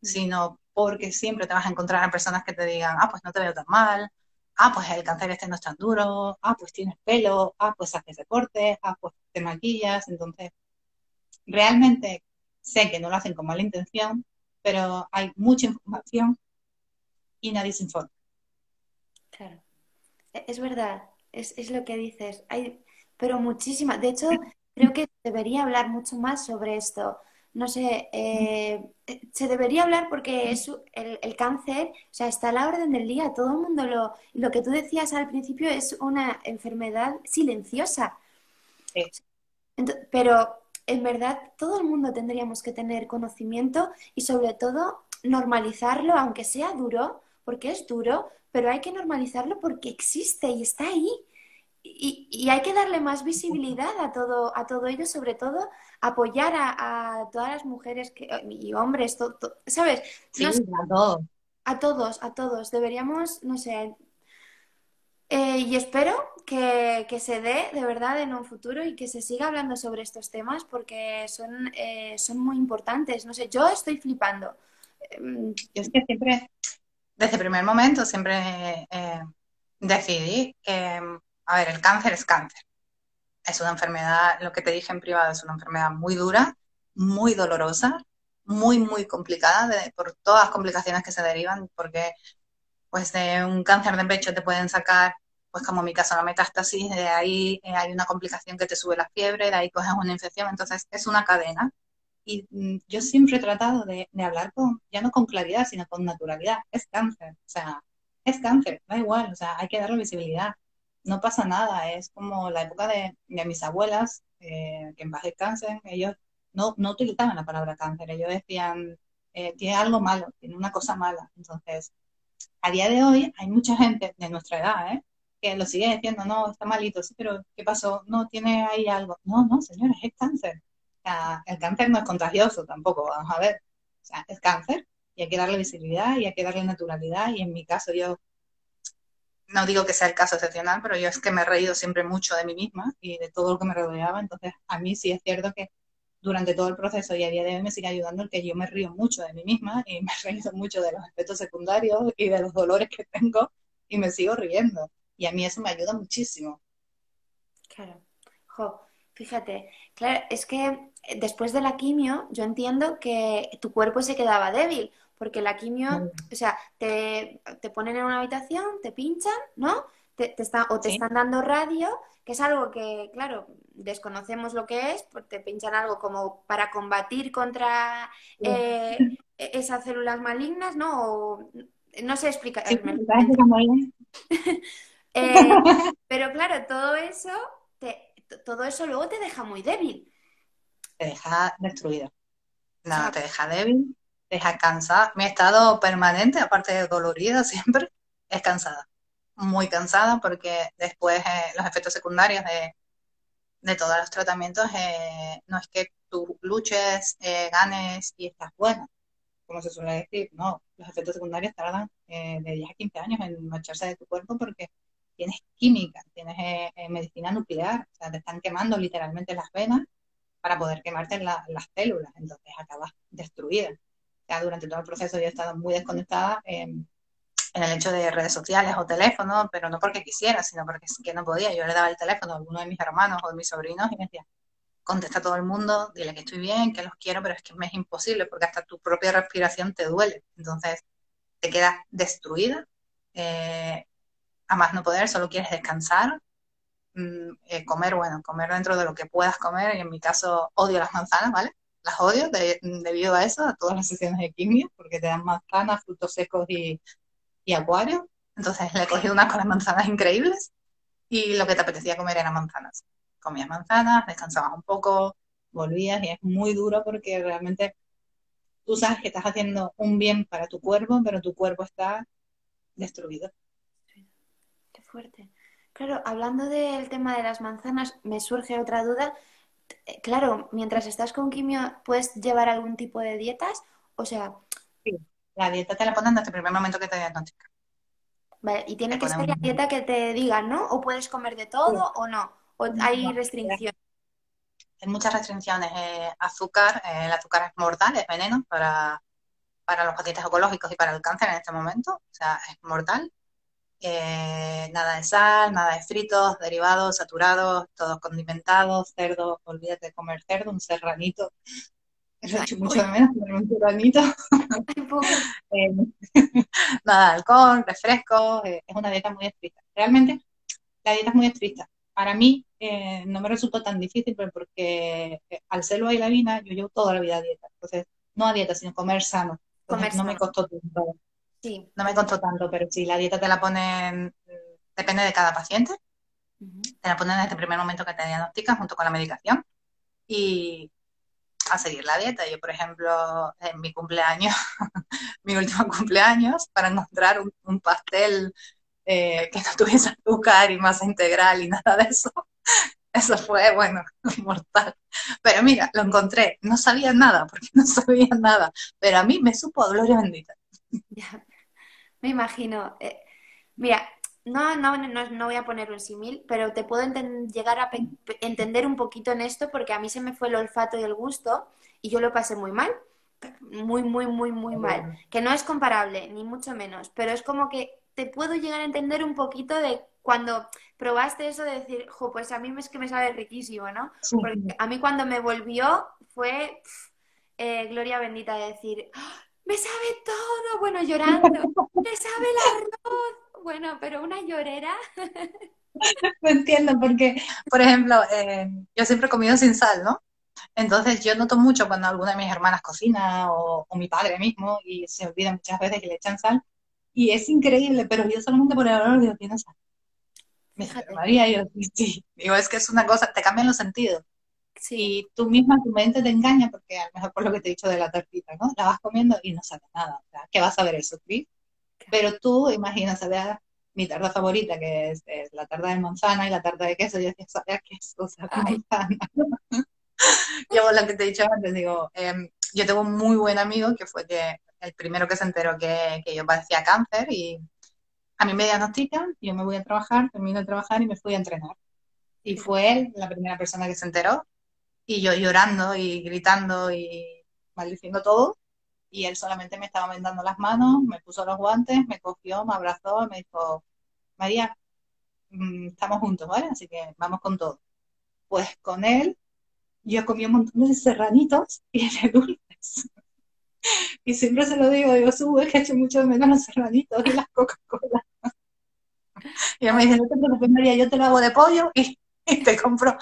sino porque siempre te vas a encontrar a personas que te digan, ah, pues no te veo tan mal, ah, pues el cáncer este no es tan duro, ah, pues tienes pelo, ah, pues haces deporte, ah, pues te maquillas. Entonces, realmente sé que no lo hacen con mala intención, pero hay mucha información y nadie se informa. Claro, e-, es verdad, es, es lo que dices, hay, pero muchísima. De hecho, creo que debería hablar mucho más sobre esto no sé, eh, se debería hablar porque es el, cáncer, o sea, está a la orden del día, todo el mundo lo, lo que tú decías al principio es una enfermedad silenciosa. pero en verdad todo el mundo tendríamos que tener conocimiento y sobre todo normalizarlo, aunque sea duro, porque es duro, pero hay que normalizarlo porque existe y está ahí. Y, y, hay que darle más visibilidad a todo, a todo ello, sobre todo apoyar a, todas las mujeres que, y hombres, ¿sabes? Sí, a todos. A todos, a todos. Deberíamos, no sé, eh, y espero que, se dé de verdad en un futuro y que se siga hablando sobre estos temas porque son, eh, son muy importantes. No sé, yo estoy flipando. Em, yo es que siempre, desde el primer momento, siempre eh, decidí que a ver, el cáncer es cáncer. Es una enfermedad, lo que te dije en privado, es una enfermedad muy dura, muy dolorosa, muy, muy complicada por todas las complicaciones que se derivan, porque pues de un cáncer de pecho te pueden sacar, pues como en mi caso, la metástasis, de ahí eh, hay una complicación que te sube la fiebre, de ahí coges una infección, entonces es una cadena. Y mm, yo siempre he tratado de, de, hablar con, ya no con claridad, sino con naturalidad. Es cáncer, o sea, es cáncer, da igual, o sea, hay que darle visibilidad. No pasa nada, es como la época de, mis abuelas, eh, que en paz descansen, ellos no, no utilizaban la palabra cáncer, ellos decían, eh, tiene algo malo, tiene una cosa mala. Entonces, a día de hoy hay mucha gente de nuestra edad, ¿eh? que lo sigue diciendo, no, está malito, sí, pero ¿qué pasó? No, tiene ahí algo. No, no, señores, es cáncer. El cáncer no es contagioso tampoco, vamos a ver. O sea, es cáncer y hay que darle visibilidad y hay que darle naturalidad. Y en mi caso, yo no digo que sea el caso excepcional, pero yo es que me he reído siempre mucho de mí misma y de todo lo que me rodeaba. Entonces, a mí sí es cierto que durante todo el proceso y a día de hoy me sigue ayudando el que yo me río mucho de mí misma y [LAUGHS] me he reído mucho de los efectos secundarios y de los dolores que tengo y me sigo riendo. Y a mí eso me ayuda muchísimo. Claro. Jo, fíjate, claro, es que después de la quimio yo entiendo que tu cuerpo se quedaba débil, porque la quimio, o sea, te, te, ponen en una habitación, te pinchan, ¿no? Te, te está, o te están dando radio, que es algo que, claro, desconocemos lo que es, pues te pinchan algo como para combatir contra eh, e-, esas células malignas, ¿no? O, no sé explicar. [LAUGHS] Eh, pero claro, todo eso, todo eso luego te deja muy débil. Te deja destruida. Nada, te deja débil, te deja cansada. Mi estado permanente, aparte de dolorida siempre, es cansada. Muy cansada porque después eh, los efectos secundarios de, de todos los tratamientos eh, no es que tú luches, ganes y estás buena, como se suele decir, no, los efectos secundarios tardan de 10 a 15 años en marcharse de tu cuerpo porque tienes química, tienes eh, eh, medicina nuclear, o sea, te están quemando literalmente las venas para poder quemarte las células, entonces acabas destruida. Sea, durante todo el proceso yo he estado muy desconectada en el hecho de redes sociales o teléfono, pero no porque quisiera, sino porque no podía. Yo le daba el teléfono a alguno de mis hermanos o de mis sobrinos y me decía, contesta a todo el mundo, dile que estoy bien, que los quiero, pero es que me es imposible porque hasta tu propia respiración te duele. Entonces, te quedas destruida. Eh, a más no poder, solo quieres descansar, mm, eh, comer, bueno, comer dentro de lo que puedas comer, y en mi caso odio las manzanas, ¿vale? Las odio debido a eso, a todas las sesiones de quimio, porque te dan manzanas, frutos secos y, y acuario. Entonces le he cogido unas con las manzanas increíbles y lo que te apetecía comer eran manzanas. Comías manzanas, descansabas un poco, volvías y es muy duro porque realmente tú sabes que estás haciendo un bien para tu cuerpo, pero tu cuerpo está destruido fuerte. Claro, hablando del tema de las manzanas, me surge otra duda. Eh, claro, mientras estás con quimio, ¿puedes llevar algún tipo de dietas? O sea... Sí, la dieta te la ponen desde el primer momento que te diagnostican. Vale, y tiene que ser la dieta que te digan, ¿no? ¿O puedes comer de todo o no? ¿O hay restricciones? Hay muchas restricciones. Eh, azúcar, eh, el azúcar es mortal, es veneno para, para los pacientes oncológicos y para el cáncer en este momento. O sea, es mortal. Eh, nada de sal, nada de fritos, derivados, saturados, todos condimentados, cerdo, olvídate de comer cerdo, un serranito. Eso hecho mucho de menos comer un serranito. [LAUGHS] [LAUGHS] Eh, [LAUGHS] nada de alcohol, refrescos, eh, es una dieta muy estricta. Realmente la dieta es muy estricta. Para mí no me resultó tan difícil porque al serlo y la vina yo llevo toda la vida a dieta. Entonces, no a dieta, sino comer sano. Comer no me costó tanto. No me costó tanto, pero si la dieta te la ponen, depende de cada paciente. Te la ponen desde el primer momento que te diagnostican junto con la medicación y a seguir la dieta. Yo, por ejemplo, en mi cumpleaños, [LAUGHS] mi último [LAUGHS] cumpleaños, para encontrar un, pastel eh, que no tuviese azúcar y masa integral y nada de eso, [LAUGHS] eso fue, bueno, mortal. Pero mira, lo encontré. No sabía nada, porque no sabía nada. Pero a mí me supo a gloria bendita. Me imagino. Eh, mira, no, no, no, voy a poner un símil, pero te puedo llegar a entender un poquito en esto porque a mí se me fue el olfato y el gusto y yo lo pasé muy mal. Muy, muy, muy, muy mal. Que no es comparable, ni mucho menos, pero es como que te puedo llegar a entender un poquito de cuando probaste eso de decir, jo, pues a mí es que me sabe riquísimo, ¿no? Porque a mí cuando me volvió fue eh, gloria bendita de decir, me sabe todo, bueno, llorando, me sabe el arroz, bueno, pero una llorera. [LAUGHS] No entiendo, porque, por ejemplo, eh, yo siempre he comido sin sal, ¿no? Entonces yo noto mucho cuando alguna de mis hermanas cocina o, mi padre mismo y se olvida muchas veces que le echan sal. Y es increíble, pero yo solamente por el olor digo, tiene sal. Me María, yo [LAUGHS] sí, digo, es que es una cosa, te cambian los sentidos. Sí. tú misma, tu mente te engaña, porque a lo mejor por lo que te he dicho de la tortita, ¿no? La vas comiendo y no sabe nada. O sea, ¿qué vas a ver eso, Cris? Pero tú, imaginas, a mi tarta favorita, que es, la tarta de manzana y la tarta de queso, yo decía, ¿sabes queso? O sea, manzana. [LAUGHS] yo lo que te he dicho antes, digo, em, yo tengo un muy buen amigo que fue que el primero que se enteró que, que yo padecía cáncer y a mí me diagnostican, yo me voy a trabajar, termino de trabajar y me fui a entrenar. Y fue él la primera persona que se enteró y yo llorando y gritando y maldiciendo todo. Y él solamente me estaba vendando las manos, me puso los guantes, me cogió, me abrazó me dijo, María, mm, estamos juntos, ¿vale? Así que vamos con todo. Pues con él yo comí un montón de serranitos y de [LAUGHS] dulces. Y siempre se lo digo, digo, sube que he hecho mucho menos los serranitos y las Coca-Cola. [LAUGHS] Y me dice, no te preocupes, María, yo te lo hago de pollo y, [LAUGHS] te compro.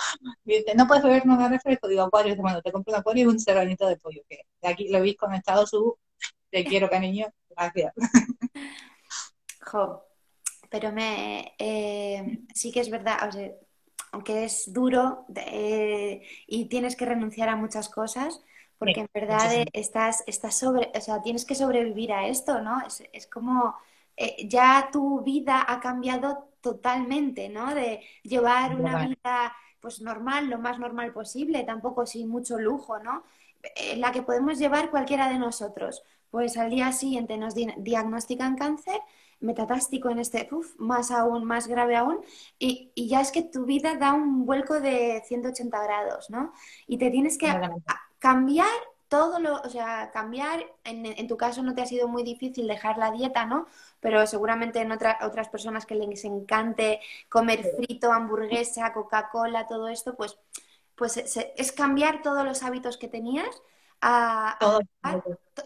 Y dice, no puedes beber nada refresco. Digo, acuario. Bueno, te compro un acuario y un serranito de pollo. Que de aquí lo habéis conectado, su te [LAUGHS] quiero, cariño. Gracias. [LAUGHS] Jo, pero me, eh, sí que es verdad, o sea, aunque es duro eh, y tienes que renunciar a muchas cosas, porque en verdad estás, estás sobre, o sea, tienes que sobrevivir a esto, ¿no? Es, como eh, ya tu vida ha cambiado totalmente, ¿no? De llevar una vida pues normal, lo más normal posible, tampoco sin mucho lujo, ¿no? Eh, la que podemos llevar cualquiera de nosotros. Pues al día siguiente nos diagnostican cáncer, metatástico en este, uf, más aún, más grave aún, y, y, ya es que tu vida da un vuelco de 180 grados, ¿no? Y te tienes que cambiar todo lo, o sea, cambiar, en, en, tu caso no te ha sido muy difícil dejar la dieta, ¿no? Pero seguramente en otras personas que les encante comer frito, hamburguesa, Coca-Cola, todo esto, pues, pues es cambiar todos los hábitos que tenías a, todo,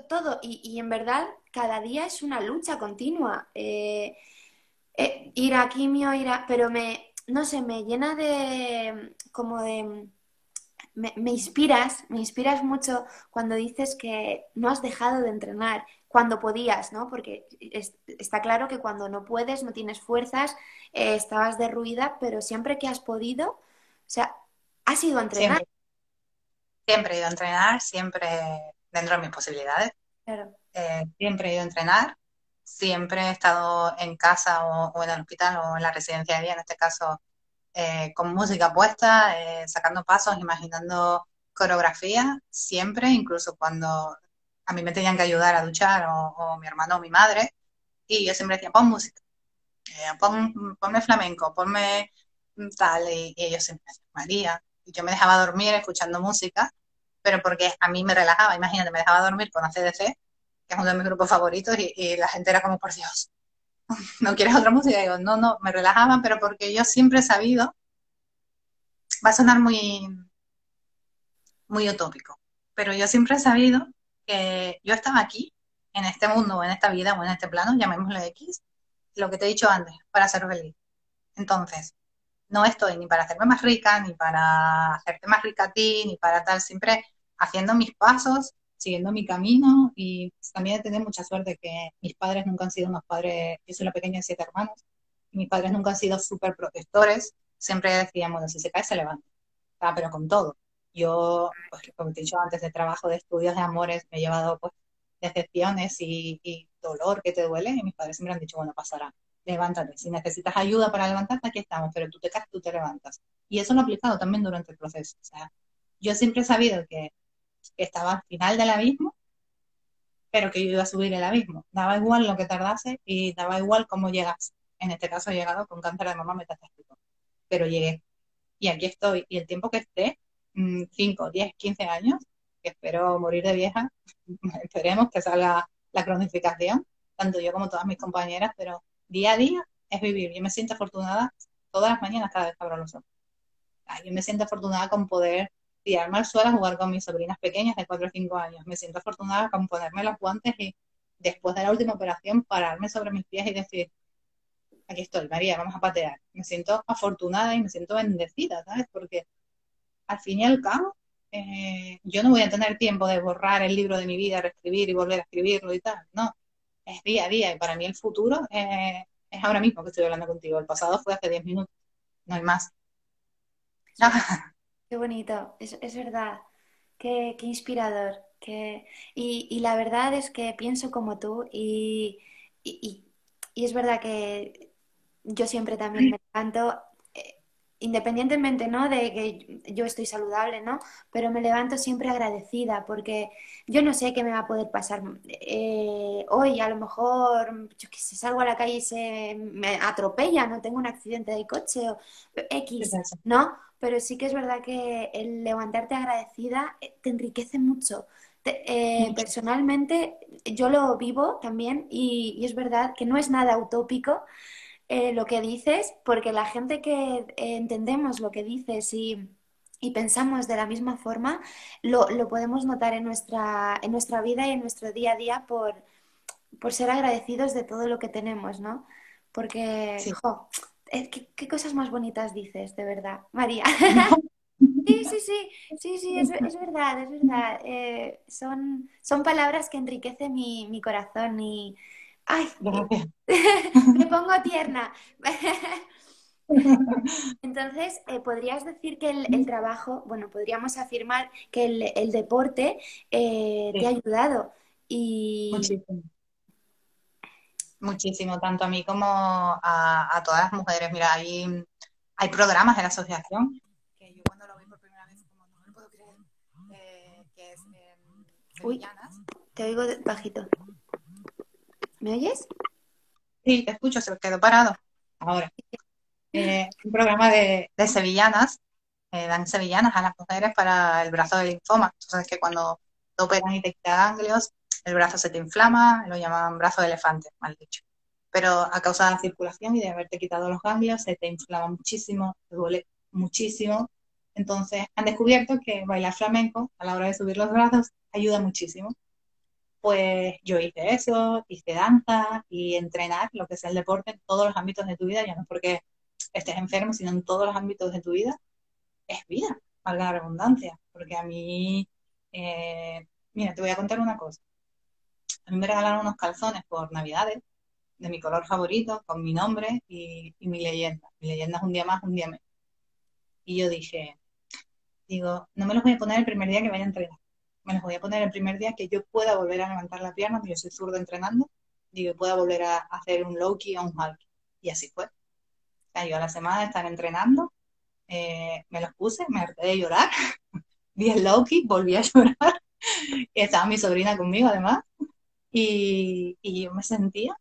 todo. Y, y, en verdad cada día es una lucha continua. Eh, eh, ir a quimio, ir a... Pero me, no sé, me llena de como de me, inspiras, me inspiras mucho cuando dices que no has dejado de entrenar cuando podías, ¿no? Porque está claro que cuando no puedes, no tienes fuerzas, eh, estabas derruida, pero siempre que has podido, o sea, has ido a entrenar. Siempre, he ido a entrenar, siempre dentro de mis posibilidades. Eh, siempre he ido a entrenar, siempre he estado en casa o, o, en el hospital o en la residencia de día, en este caso eh, con música puesta, eh, sacando pasos, imaginando coreografía, siempre, incluso cuando a mí me tenían que ayudar a duchar o, mi hermano o mi madre, y yo siempre decía, pon música, eh, ponme flamenco, ponme tal, y, ellos siempre decían, María, y yo me dejaba dormir escuchando música, pero porque a mí me relajaba, imagínate, me dejaba dormir con ACDC, que es uno de mis grupos favoritos, y, y la gente era como, por Dios, [LAUGHS] ¿no quieres otra música? Digo, no, no, me relajaban, pero porque yo siempre he sabido, va a sonar muy, muy utópico, pero yo siempre he sabido que yo estaba aquí, en este mundo, en esta vida, o en este plano, llamémoslo X, lo que te he dicho antes, para ser feliz. Entonces, no estoy ni para hacerme más rica, ni para hacerte más rica a ti, ni para tal, siempre haciendo mis pasos siguiendo mi camino y también he tenido mucha suerte que mis padres nunca han sido unos padres, yo soy la pequeña de siete hermanos, y mis padres nunca han sido súper protectores, siempre decíamos, bueno, si se cae se levanta, pero con todo. Yo, pues como te he dicho antes, de trabajo, de estudios, de amores, me he llevado pues decepciones y, y dolor que te duele y mis padres siempre han dicho, bueno, pasará, levántate, si necesitas ayuda para levantarte, aquí estamos, pero tú te caes, tú te levantas. Y eso lo he aplicado también durante el proceso. O sea, yo siempre he sabido que que estaba al final del abismo, pero que yo iba a subir el abismo. Daba igual lo que tardase y daba igual cómo llegas. En este caso he llegado con cáncer de mama metastásico, pero llegué. Y aquí estoy. Y el tiempo que esté, 5, 10, 15 años, que espero morir de vieja, [LAUGHS] esperemos que salga la cronificación, tanto yo como todas mis compañeras, pero día a día es vivir. Yo me siento afortunada todas las mañanas cada vez que abro los ojos. Yo me siento afortunada con poder tirarme al suelo a jugar con mis sobrinas pequeñas de 4 o 5 años. Me siento afortunada con ponerme los guantes y después de la última operación pararme sobre mis pies y decir, aquí estoy, María, vamos a patear. Me siento afortunada y me siento bendecida, ¿sabes? Porque al fin y al cabo, eh, yo no voy a tener tiempo de borrar el libro de mi vida, reescribir y volver a escribirlo y tal. No, es día a día y para mí el futuro eh, es ahora mismo que estoy hablando contigo. El pasado fue hace 10 minutos, no hay más. [LAUGHS] Qué bonito, es, es verdad, qué, qué inspirador. Qué... Y, y, la verdad es que pienso como tú y, y, y es verdad que yo siempre también me levanto independientemente, ¿no? De que yo estoy saludable, ¿no? Pero me levanto siempre agradecida porque yo no sé qué me va a poder pasar eh, hoy. A lo mejor, yo que sé, salgo a la calle y se me atropella, no tengo un accidente de coche o X, ¿no? Pero sí que es verdad que el levantarte agradecida eh, te enriquece mucho. Eh, personalmente, yo lo vivo también y, y es verdad que no es nada utópico. Eh, lo que dices, porque la gente que entendemos lo que dices y, y, pensamos de la misma forma, lo, lo, podemos notar en nuestra, en nuestra vida y en nuestro día a día por, por ser agradecidos de todo lo que tenemos, ¿no? Porque, jo, eh, ¿qué, ¿qué, cosas más bonitas dices, de verdad, María. [LAUGHS] Sí, sí, sí, sí, sí, es, es verdad, es verdad. Eh, son, son palabras que enriquecen mi, mi corazón y, Ay, [LAUGHS] me pongo tierna. [LAUGHS] Entonces, eh, podrías decir que el, trabajo, bueno, podríamos afirmar que el, deporte eh, te ha ayudado. Y... Muchísimo. Muchísimo, tanto a mí como a, todas las mujeres. Mira, hay, hay programas de la asociación que yo cuando lo vi por primera vez, como no lo puedo creer, eh, que es Uy, te oigo bajito. ¿Me oyes? Sí, te escucho, se quedó parado. Ahora. Eh, un programa de, sevillanas, eh, dan sevillanas a las mujeres para el brazo del linfoma. Entonces, que cuando te operan y te quitan ganglios, el brazo se te inflama, lo llaman brazo de elefante, mal dicho. Pero a causa de la circulación y de haberte quitado los ganglios, se te inflama muchísimo, te duele muchísimo. Entonces, han descubierto que bailar flamenco a la hora de subir los brazos ayuda muchísimo pues yo hice eso, hice danza y entrenar lo que es el deporte en todos los ámbitos de tu vida, ya no porque estés enfermo, sino en todos los ámbitos de tu vida, es vida, valga la redundancia, porque a mí, eh, mira, te voy a contar una cosa. A mí me regalaron unos calzones por Navidades, de mi color favorito, con mi nombre y, y mi leyenda. Mi leyenda es un día más, un día menos. Y yo dije, digo, no me los voy a poner el primer día que vaya a entrenar me los voy a poner el primer día que yo pueda volver a levantar la pierna, yo soy zurdo entrenando, digo, pueda volver a hacer un low key o un high Y así fue. O yo a la semana de estar entrenando, eh, me los puse, me harté de llorar, [LAUGHS] vi el low key, volví a [LAUGHS] llorar, estaba mi sobrina conmigo además, y, yo me sentía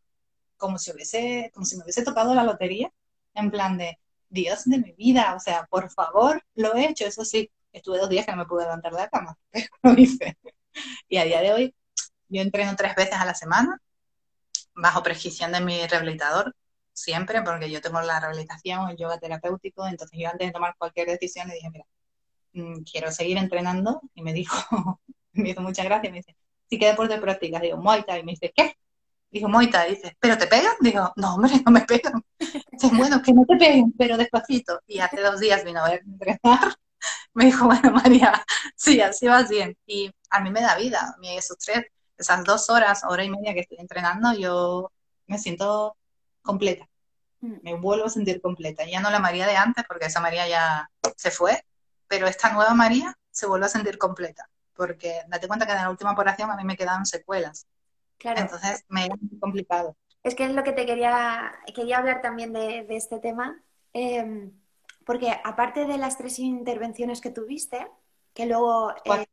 como si hubiese, como si me hubiese tocado la lotería, en plan de, Dios de mi vida, o sea, por favor, lo he hecho, eso sí, estuve dos días que no me pude levantar de la cama, [LAUGHS] lo hice. Y a día de hoy yo entreno tres veces a la semana, bajo prescripción de mi rehabilitador, siempre, porque yo tengo la rehabilitación, el yoga terapéutico, entonces yo antes de tomar cualquier decisión le dije, mira, mm, quiero seguir entrenando, y me dijo, [LAUGHS] me hizo muchas gracias, me dice, ¿sí qué deporte practicas? Digo, Muay Thai, y me dice, ¿qué? Dijo, Muay Thai, dice, ¿pero te pegan? Digo, no, hombre, no me pegan. Dice, bueno, que no te peguen, pero despacito. Y hace dos días vino a ver entrenar me dijo, bueno, María, sí, así va bien. Y a mí me da vida, a mí esos tres, esas dos horas, hora y media que estoy entrenando, yo me siento completa. Mm. Me vuelvo a sentir completa. Ya no la María de antes, porque esa María ya se fue, pero esta nueva María se vuelve a sentir completa. Porque date cuenta que en la última operación a mí me quedaban secuelas. Claro. Entonces me era muy complicado. Es que es lo que te quería, quería hablar también de, de este tema. Eh, porque aparte de las tres intervenciones que tuviste, que luego... Eh,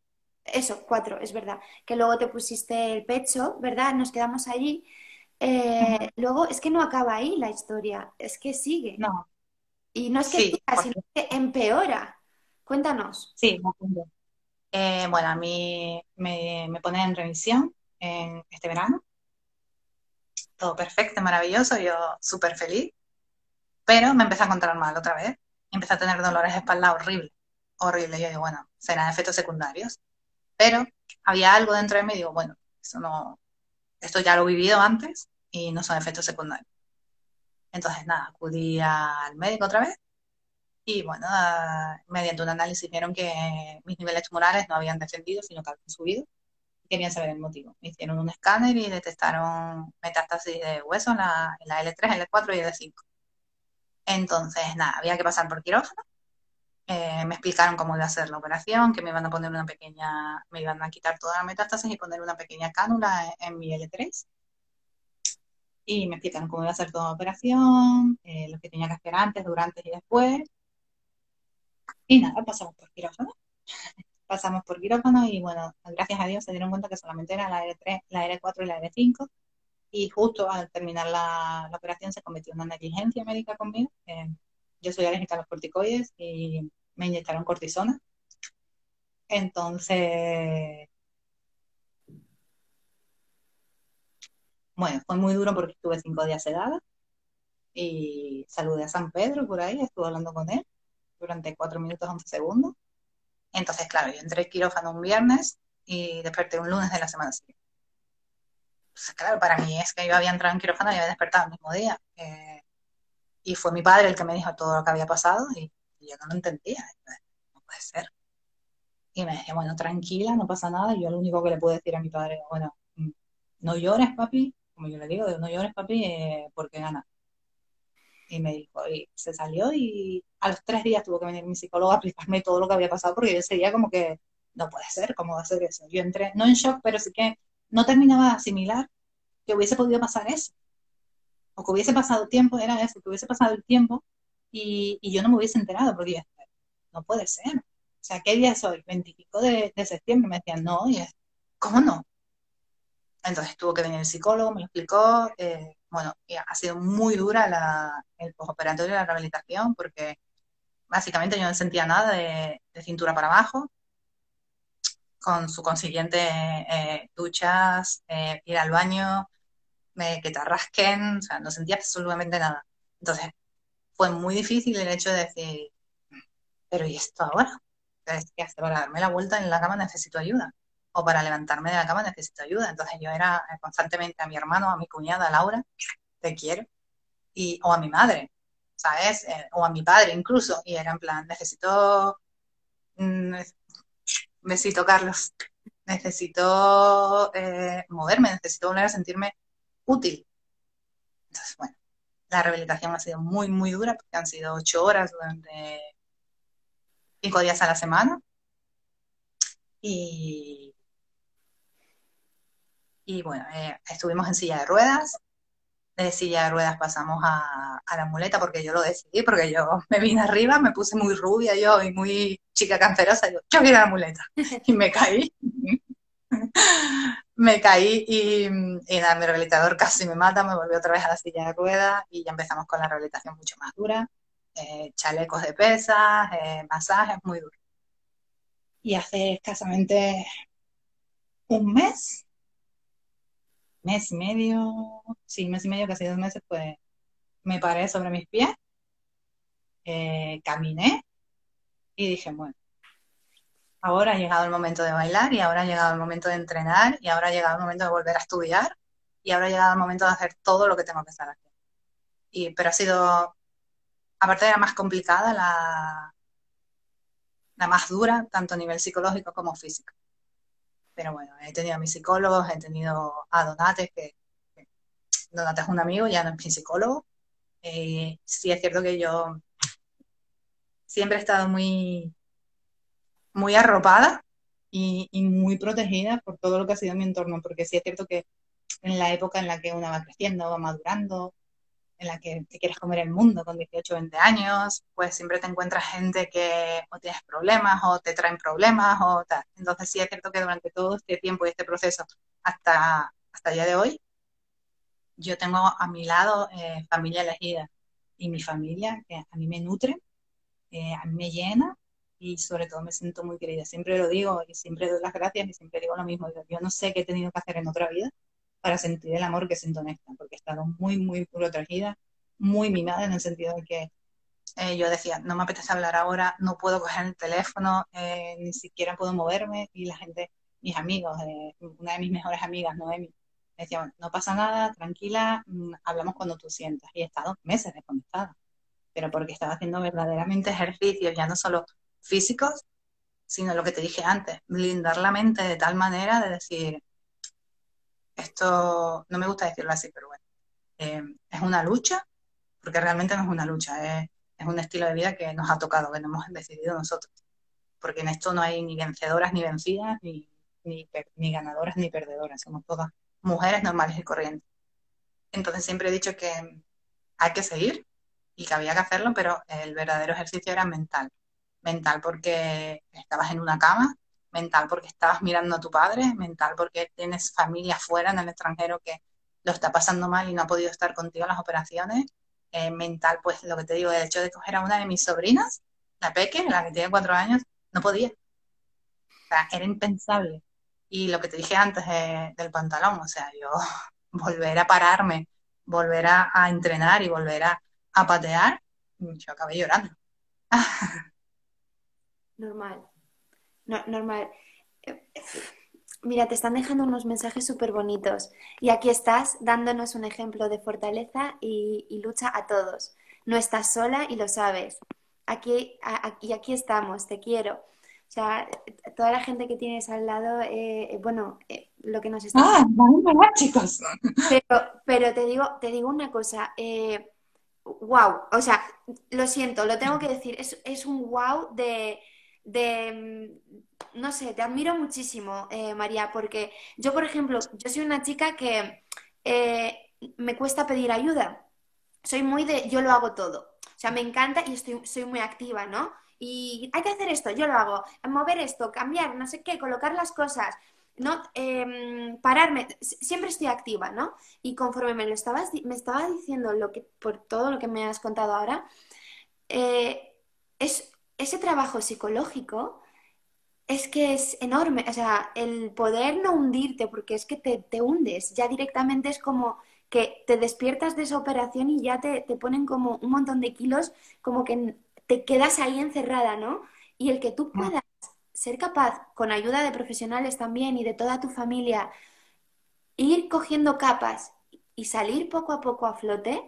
eso, cuatro, es verdad. Que luego te pusiste el pecho, ¿verdad? Nos quedamos allí. Eh, luego es que no acaba ahí la historia, es que sigue. No. Y no es que sí, sino que empeora. Cuéntanos. Sí, eh, bueno, a mí me, me ponen en revisión en este verano. Todo perfecto, maravilloso, yo súper feliz. Pero me empecé a encontrar mal otra vez empecé a tener dolores de espalda horrible, horrible. Yo digo, bueno, serán efectos secundarios. Pero había algo dentro de mí digo, bueno, eso no, esto ya lo he vivido antes y no son efectos secundarios. Entonces, nada, acudí al médico otra vez Y bueno, mediante un análisis vieron que mis niveles tumorales no habían descendido, sino que habían subido. Querían saber el motivo. Me hicieron un escáner y detectaron metástasis de hueso en la, L3, L4 y L5. Entonces, nada, había que pasar por quirófano. Eh, me explicaron cómo iba a ser la operación, que me iban a poner una pequeña, me iban a quitar toda la metástasis y poner una pequeña cánula en, mi L3 y me explicaron cómo iba a ser toda la operación, eh, lo que tenía que hacer antes, durante y después. Y nada, pasamos por quirófano. [LAUGHS] pasamos por quirófano y bueno, gracias a Dios se dieron cuenta que solamente era la R3, la R4 y la R5. Y justo al terminar la, operación se cometió una negligencia médica conmigo. Eh, yo soy alérgica a los corticoides y me inyectaron cortisona. Entonces, bueno, fue muy duro porque estuve cinco días sedada y saludé a San Pedro por ahí, estuve hablando con él durante 4 minutos 11 segundos. Entonces, claro, yo entré quirófano un viernes y desperté un lunes de la semana siguiente. Pues, claro, para mí es que yo había entrado en quirófano y había despertado el mismo día. Eh, y fue mi padre el que me dijo todo lo que había pasado y, yo no lo entendía. No puede ser. Y me decía, bueno, tranquila, no pasa nada. Y yo lo único que le pude decir a mi padre, bueno, no llores, papi, como yo le digo, no llores, papi, eh, porque gana y me dijo, y se salió y a los tres días tuvo que venir mi psicólogo a explicarme todo lo que había pasado porque yo seguía como que no puede ser, ¿cómo va a ser eso? Yo entré, no en shock, pero sí que no terminaba de asimilar que hubiese podido pasar eso. O que hubiese pasado tiempo, era eso, que hubiese pasado el tiempo y, y yo no me hubiese enterado porque no puede ser. O sea, ¿qué día es hoy? 25 de, de septiembre. Me decían, no, y es, ¿cómo no? Entonces tuvo que venir el psicólogo, me lo explicó. Eh, bueno, ha sido muy dura la, el postoperatorio de la rehabilitación porque básicamente yo no sentía nada de, cintura para abajo, con su consiguiente eh, duchas, eh, ir al baño, que te arrasquen, o sea, no sentía absolutamente nada. Entonces, fue muy difícil el hecho de decir, pero ¿y esto ahora? Entonces, ¿qué hace? Para darme la vuelta en la cama necesito ayuda o para levantarme de la cama necesito ayuda. Entonces yo era constantemente a mi hermano, a mi cuñada Laura, te quiero, y, o a mi madre, ¿sabes? Eh, o a mi padre incluso, y era en plan, necesito, mm, necesito Carlos, necesito eh, moverme, necesito volver a sentirme útil. Entonces, bueno, la rehabilitación ha sido muy, muy dura porque han sido ocho horas durante cinco días a la semana. Y, y bueno, eh, estuvimos en silla de ruedas. De silla de ruedas pasamos a, la muleta porque yo lo decidí, porque yo [LAUGHS] me vine arriba, me puse muy rubia yo y muy chica cancerosa. Yo, yo quiero la muleta. [LAUGHS] Y me caí. me caí y, nada, mi rehabilitador casi me mata, me volvió otra vez a la silla de ruedas y ya empezamos con la rehabilitación mucho más dura. Eh, chalecos de pesas, eh, masajes, muy duros. Y hace escasamente un mes mes y medio, sí, mes y medio, casi dos meses, pues me paré sobre mis pies, eh, caminé y dije, bueno, ahora ha llegado el momento de bailar y ahora ha llegado el momento de entrenar y ahora ha llegado el momento de volver a estudiar y ahora ha llegado el momento de hacer todo lo que tengo que estar haciendo. Y, pero ha sido, aparte de la más complicada, la, la más dura, tanto a nivel psicológico como físico. Pero bueno, he tenido a mis psicólogos, he tenido a Donates, que, Donates es un amigo, ya no es mi psicólogo. Eh, sí es cierto que yo siempre he estado muy, muy arropada y, y, muy protegida por todo lo que ha sido mi entorno, porque sí es cierto que en la época en la que una va creciendo, va madurando, en la que te quieres comer el mundo con 18 o 20 años, pues siempre te encuentras gente que o tienes problemas o te traen problemas o tal. Entonces sí es cierto que durante todo este tiempo y este proceso hasta, hasta el día de hoy, yo tengo a mi lado eh, familia elegida y mi familia que a mí me nutre, eh, a mí me llena y sobre todo me siento muy querida. Siempre lo digo y siempre doy las gracias y siempre digo lo mismo. Yo no sé qué he tenido que hacer en otra vida para sentir el amor que siento en esta, porque he estado muy, muy protegida, muy mimada en el sentido de que eh, yo decía, no me apetece hablar ahora, no puedo coger el teléfono, eh, ni siquiera puedo moverme, y la gente, mis amigos, eh, una de mis mejores amigas, Noemi, me decía, no pasa nada, tranquila, mm, hablamos cuando tú sientas, y he estado meses desconectada. pero porque estaba haciendo verdaderamente ejercicios, ya no solo físicos, sino lo que te dije antes, blindar la mente de tal manera de decir, esto, no me gusta decirlo así, pero bueno, eh, es una lucha, porque realmente no es una lucha, es, un estilo de vida que nos ha tocado, que no hemos decidido nosotros, porque en esto no hay ni vencedoras ni vencidas, ni, ni, ni ganadoras ni perdedoras, somos todas mujeres normales y corrientes. Entonces siempre he dicho que hay que seguir y que había que hacerlo, pero el verdadero ejercicio era mental. Mental porque estabas en una cama, mental porque estabas mirando a tu padre, mental porque tienes familia fuera en el extranjero que lo está pasando mal y no ha podido estar contigo en las operaciones, eh, mental, pues lo que te digo, el hecho de coger a una de mis sobrinas, la Peque, la que tiene cuatro años, no podía. O sea, era impensable. Y lo que te dije antes del pantalón, o sea, yo [LAUGHS] volver a pararme, volver a, entrenar y volver a, a patear, yo acabé llorando. [LAUGHS] Normal. Normal. Mira, te están dejando unos mensajes súper bonitos y aquí estás dándonos un ejemplo de fortaleza y, lucha a todos. No estás sola y lo sabes. Aquí, y aquí estamos, te quiero. O sea, toda la gente que tienes al lado, eh, bueno, eh, lo que nos está... Ah, vamos chicos. Pero, pero te digo, te digo una cosa, wow, eh, o sea, lo siento, lo tengo que decir, es, es un wow de, de, mm, no sé, te admiro muchísimo, eh, María, porque yo, por ejemplo, yo soy una chica que eh, me cuesta pedir ayuda. Soy muy de, yo lo hago todo. O sea, me encanta y estoy, soy muy activa, ¿no? Y hay que hacer esto, yo lo hago. Mover esto, cambiar, no sé qué, colocar las cosas, ¿no? Em, pararme, siempre estoy activa, ¿no? Y conforme me lo estabas, me estaba diciendo lo que, por todo lo que me has contado ahora, eh, es ese trabajo psicológico es que es enorme, o sea, el poder no hundirte, porque es que te, hundes, ya directamente es como que te despiertas de esa operación y ya te, ponen como un montón de kilos, como que te quedas ahí encerrada, ¿no? Y el que tú mm. puedas ser capaz, con ayuda de profesionales también y de toda tu familia, ir cogiendo capas y salir poco a poco a flote,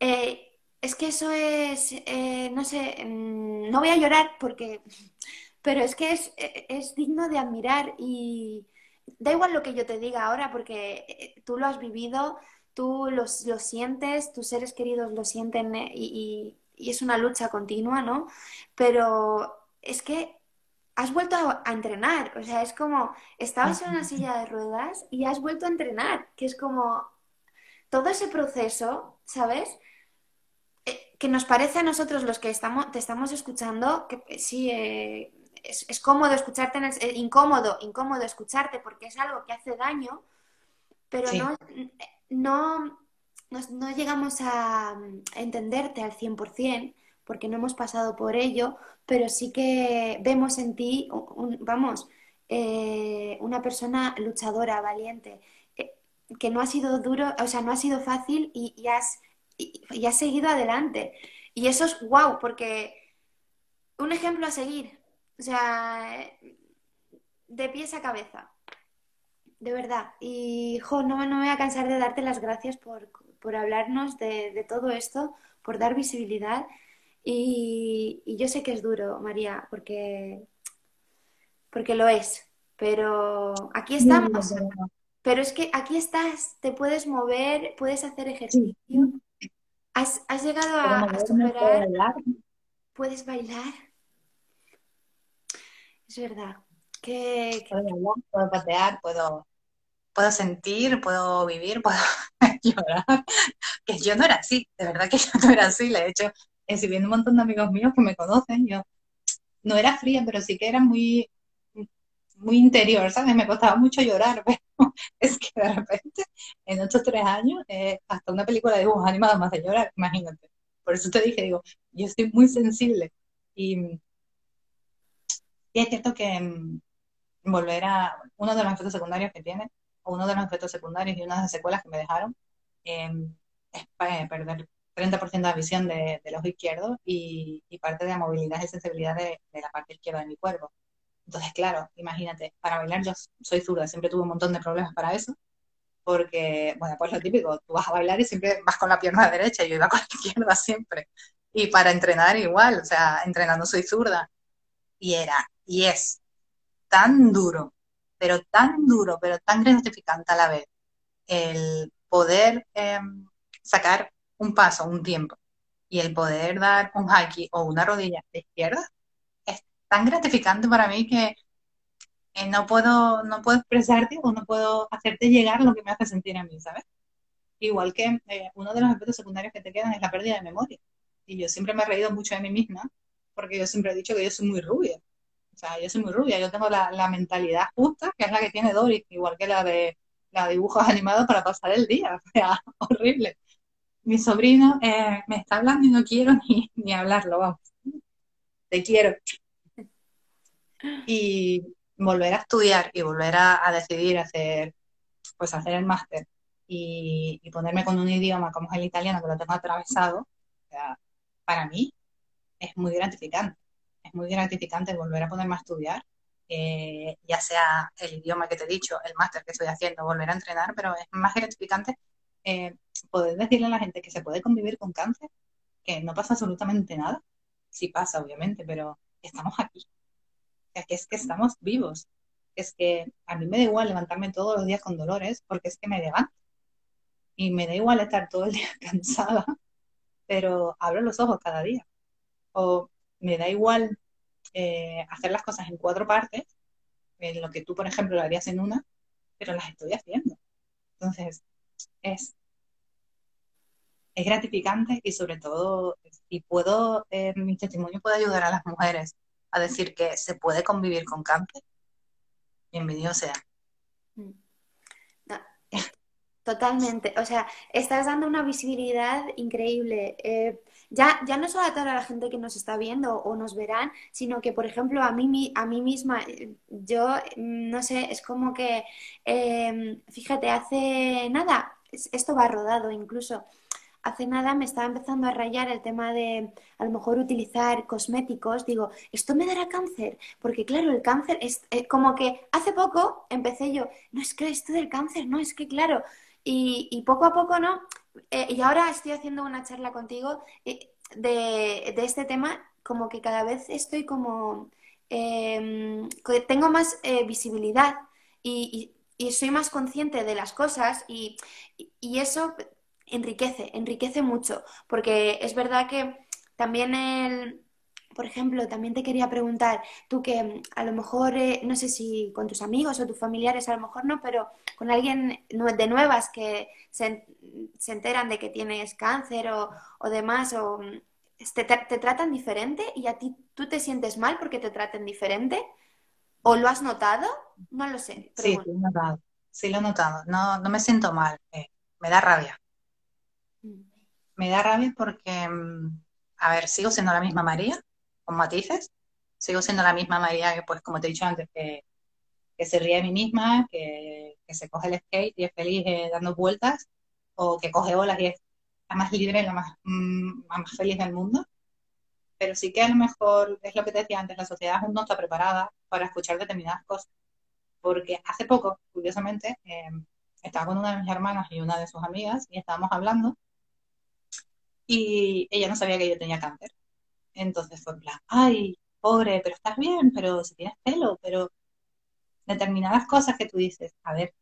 eh, es que eso es, eh, no sé, mm, no voy a llorar porque, pero es que es, e, es, digno de admirar y da igual lo que yo te diga ahora porque eh, tú lo has vivido, tú lo sientes, tus seres queridos lo sienten eh, y, es una lucha continua, ¿no? Pero es que has vuelto a, a, entrenar, o sea, es como, estabas en una silla de ruedas y has vuelto a entrenar, que es como todo ese proceso, ¿sabes? Que nos parece a nosotros los que estamos, te estamos escuchando, que eh, sí, eh, es, cómodo escucharte, eh, incómodo, incómodo escucharte porque es algo que hace daño, pero no, no, llegamos a, entenderte al 100% porque no hemos pasado por ello, pero sí que vemos en ti, vamos, una persona luchadora, valiente, que no ha sido duro, o sea, no ha sido fácil y, y has y, has seguido adelante. Y eso es guau, porque un ejemplo a seguir, o sea, de pies a cabeza, de verdad. Y jo, no, no me voy a cansar de darte las gracias por, hablarnos de, todo esto, por dar visibilidad. Y, yo sé que es duro, María, porque, porque lo es, pero aquí estamos. Pero es que aquí estás, te puedes mover, puedes hacer ejercicio. ¿Has, llegado a, superar? ¿Puedes bailar? Es verdad. Que, Puedo bailar, puedo patear, puedo, puedo sentir, puedo vivir, [LAUGHS] puedo llorar. Que yo no era así, de verdad que [LAUGHS] yo no era así. Le he hecho, si viendo un montón de amigos míos que me conocen, yo no era fría, pero sí que era muy, muy interior, ¿sabes? Me costaba mucho llorar, [LAUGHS] pero es que de repente, en estos tres años, eh, hasta una película de dibujos animados más de llorar, imagínate. Por eso te dije, digo, yo estoy muy sensible. Y, es cierto que mm, volver a uno de los efectos secundarios que tiene, o uno de los efectos secundarios y una de las secuelas que me dejaron, em, es eh, perder 30% de visión de, del ojo izquierdo y, parte de la movilidad y sensibilidad de la parte izquierda de mi cuerpo. Entonces, claro, imagínate, para bailar yo soy zurda, siempre tuve un montón de problemas para eso. porque, bueno, pues lo típico, tú vas a bailar y siempre vas con la pierna derecha, yo iba con la [LAUGHS] izquierda siempre. Y para entrenar igual, o sea, entrenando soy zurda. Y era, y es tan duro, pero tan duro, pero tan gratificante a la vez, el poder em, sacar un paso, un tiempo, y el poder dar un haki o una rodilla de izquierda, tan gratificante para mí que eh, no puedo, no puedo expresarte o no puedo hacerte llegar lo que me hace sentir a mí, ¿sabes? Igual que eh, uno de los efectos secundarios que te quedan es la pérdida de memoria. Y yo siempre me he reído mucho de mí misma, porque yo siempre he dicho que yo soy muy rubia. O sea, yo soy muy rubia, yo tengo la, la mentalidad justa, que es la que tiene Doris, igual que la de, la dibujos animados para pasar el día. [LAUGHS] O sea, horrible. Mi sobrino eh, me está hablando y no quiero ni, ni hablarlo, vamos. Te quiero. Y, volver a estudiar y volver a, decidir hacer, pues hacer el máster y, ponerme con un idioma como es el italiano, que lo tengo atravesado, para mí es muy gratificante. Es muy gratificante volver a ponerme a estudiar, eh, ya sea el idioma que te he dicho, el máster que estoy haciendo, volver a entrenar, pero es más gratificante eh, poder decirle a la gente que se puede convivir con cáncer, que no pasa absolutamente nada. Sí pasa, obviamente, pero estamos aquí que es que estamos vivos. Es que a mí me da igual levantarme todos los días con dolores porque es que me levanto. Y me da igual estar todo el día [LAUGHS] cansada, pero abro los ojos cada día. O me da igual eh, hacer las cosas en cuatro partes, en lo que tú, por ejemplo, lo harías en una, pero las estoy haciendo. Entonces, es, es gratificante y sobre todo, si puedo, eh, mi testimonio puede ayudar a las mujeres a decir que se puede convivir con cáncer, bienvenido sea. Mm. totalmente. O sea, estás dando una visibilidad increíble. Eh, ya, ya no solo a toda la gente que nos está viendo o nos verán, sino que, por ejemplo, a mí, a mí misma, yo, mm, no sé, es como que, em, fíjate, hace nada, esto va rodado incluso hace nada me estaba empezando a rayar el tema de a lo mejor utilizar cosméticos. Digo, ¿esto me dará cáncer? Porque claro, el cáncer es eh, como que hace poco empecé yo, no es que esto del cáncer, no, es que claro, y, poco a poco no. Eh, y ahora estoy haciendo una charla contigo eh, de, este tema, como que cada vez estoy como, em, tengo más visibilidad y, soy más consciente de las cosas y, y eso enriquece, enriquece mucho, porque es verdad que también el, por ejemplo, también te quería preguntar, tú que mm, a lo mejor, eh, no sé si con tus amigos o tus familiares, a lo mejor no, pero con alguien de nuevas que se, enteran de que tienes cáncer o, o demás, o mm, te, te, tratan diferente y a ti tú te sientes mal porque te traten diferente, o lo has notado, no lo sé. Sí, lo he notado, sí lo he notado, no, no me siento mal, eh, me da rabia, me da rabia porque, mm, a ver, sigo siendo la misma María, con matices, sigo siendo la misma María que, pues, como te he dicho antes, que, se ríe de mí misma, que, se coge el skate y es feliz eh, dando vueltas, o que coge olas y es la más libre, la más, mm, más feliz del mundo. Pero sí que a lo mejor, es lo que te decía antes, la sociedad aún no está preparada para escuchar determinadas cosas. Porque hace poco, curiosamente, eh, estaba con una de mis hermanas y una de sus amigas y estábamos hablando y ella no sabía que yo tenía cáncer. Entonces fue en plan, ay, pobre, pero estás bien, pero si tienes pelo, pero determinadas cosas que tú dices, a ver,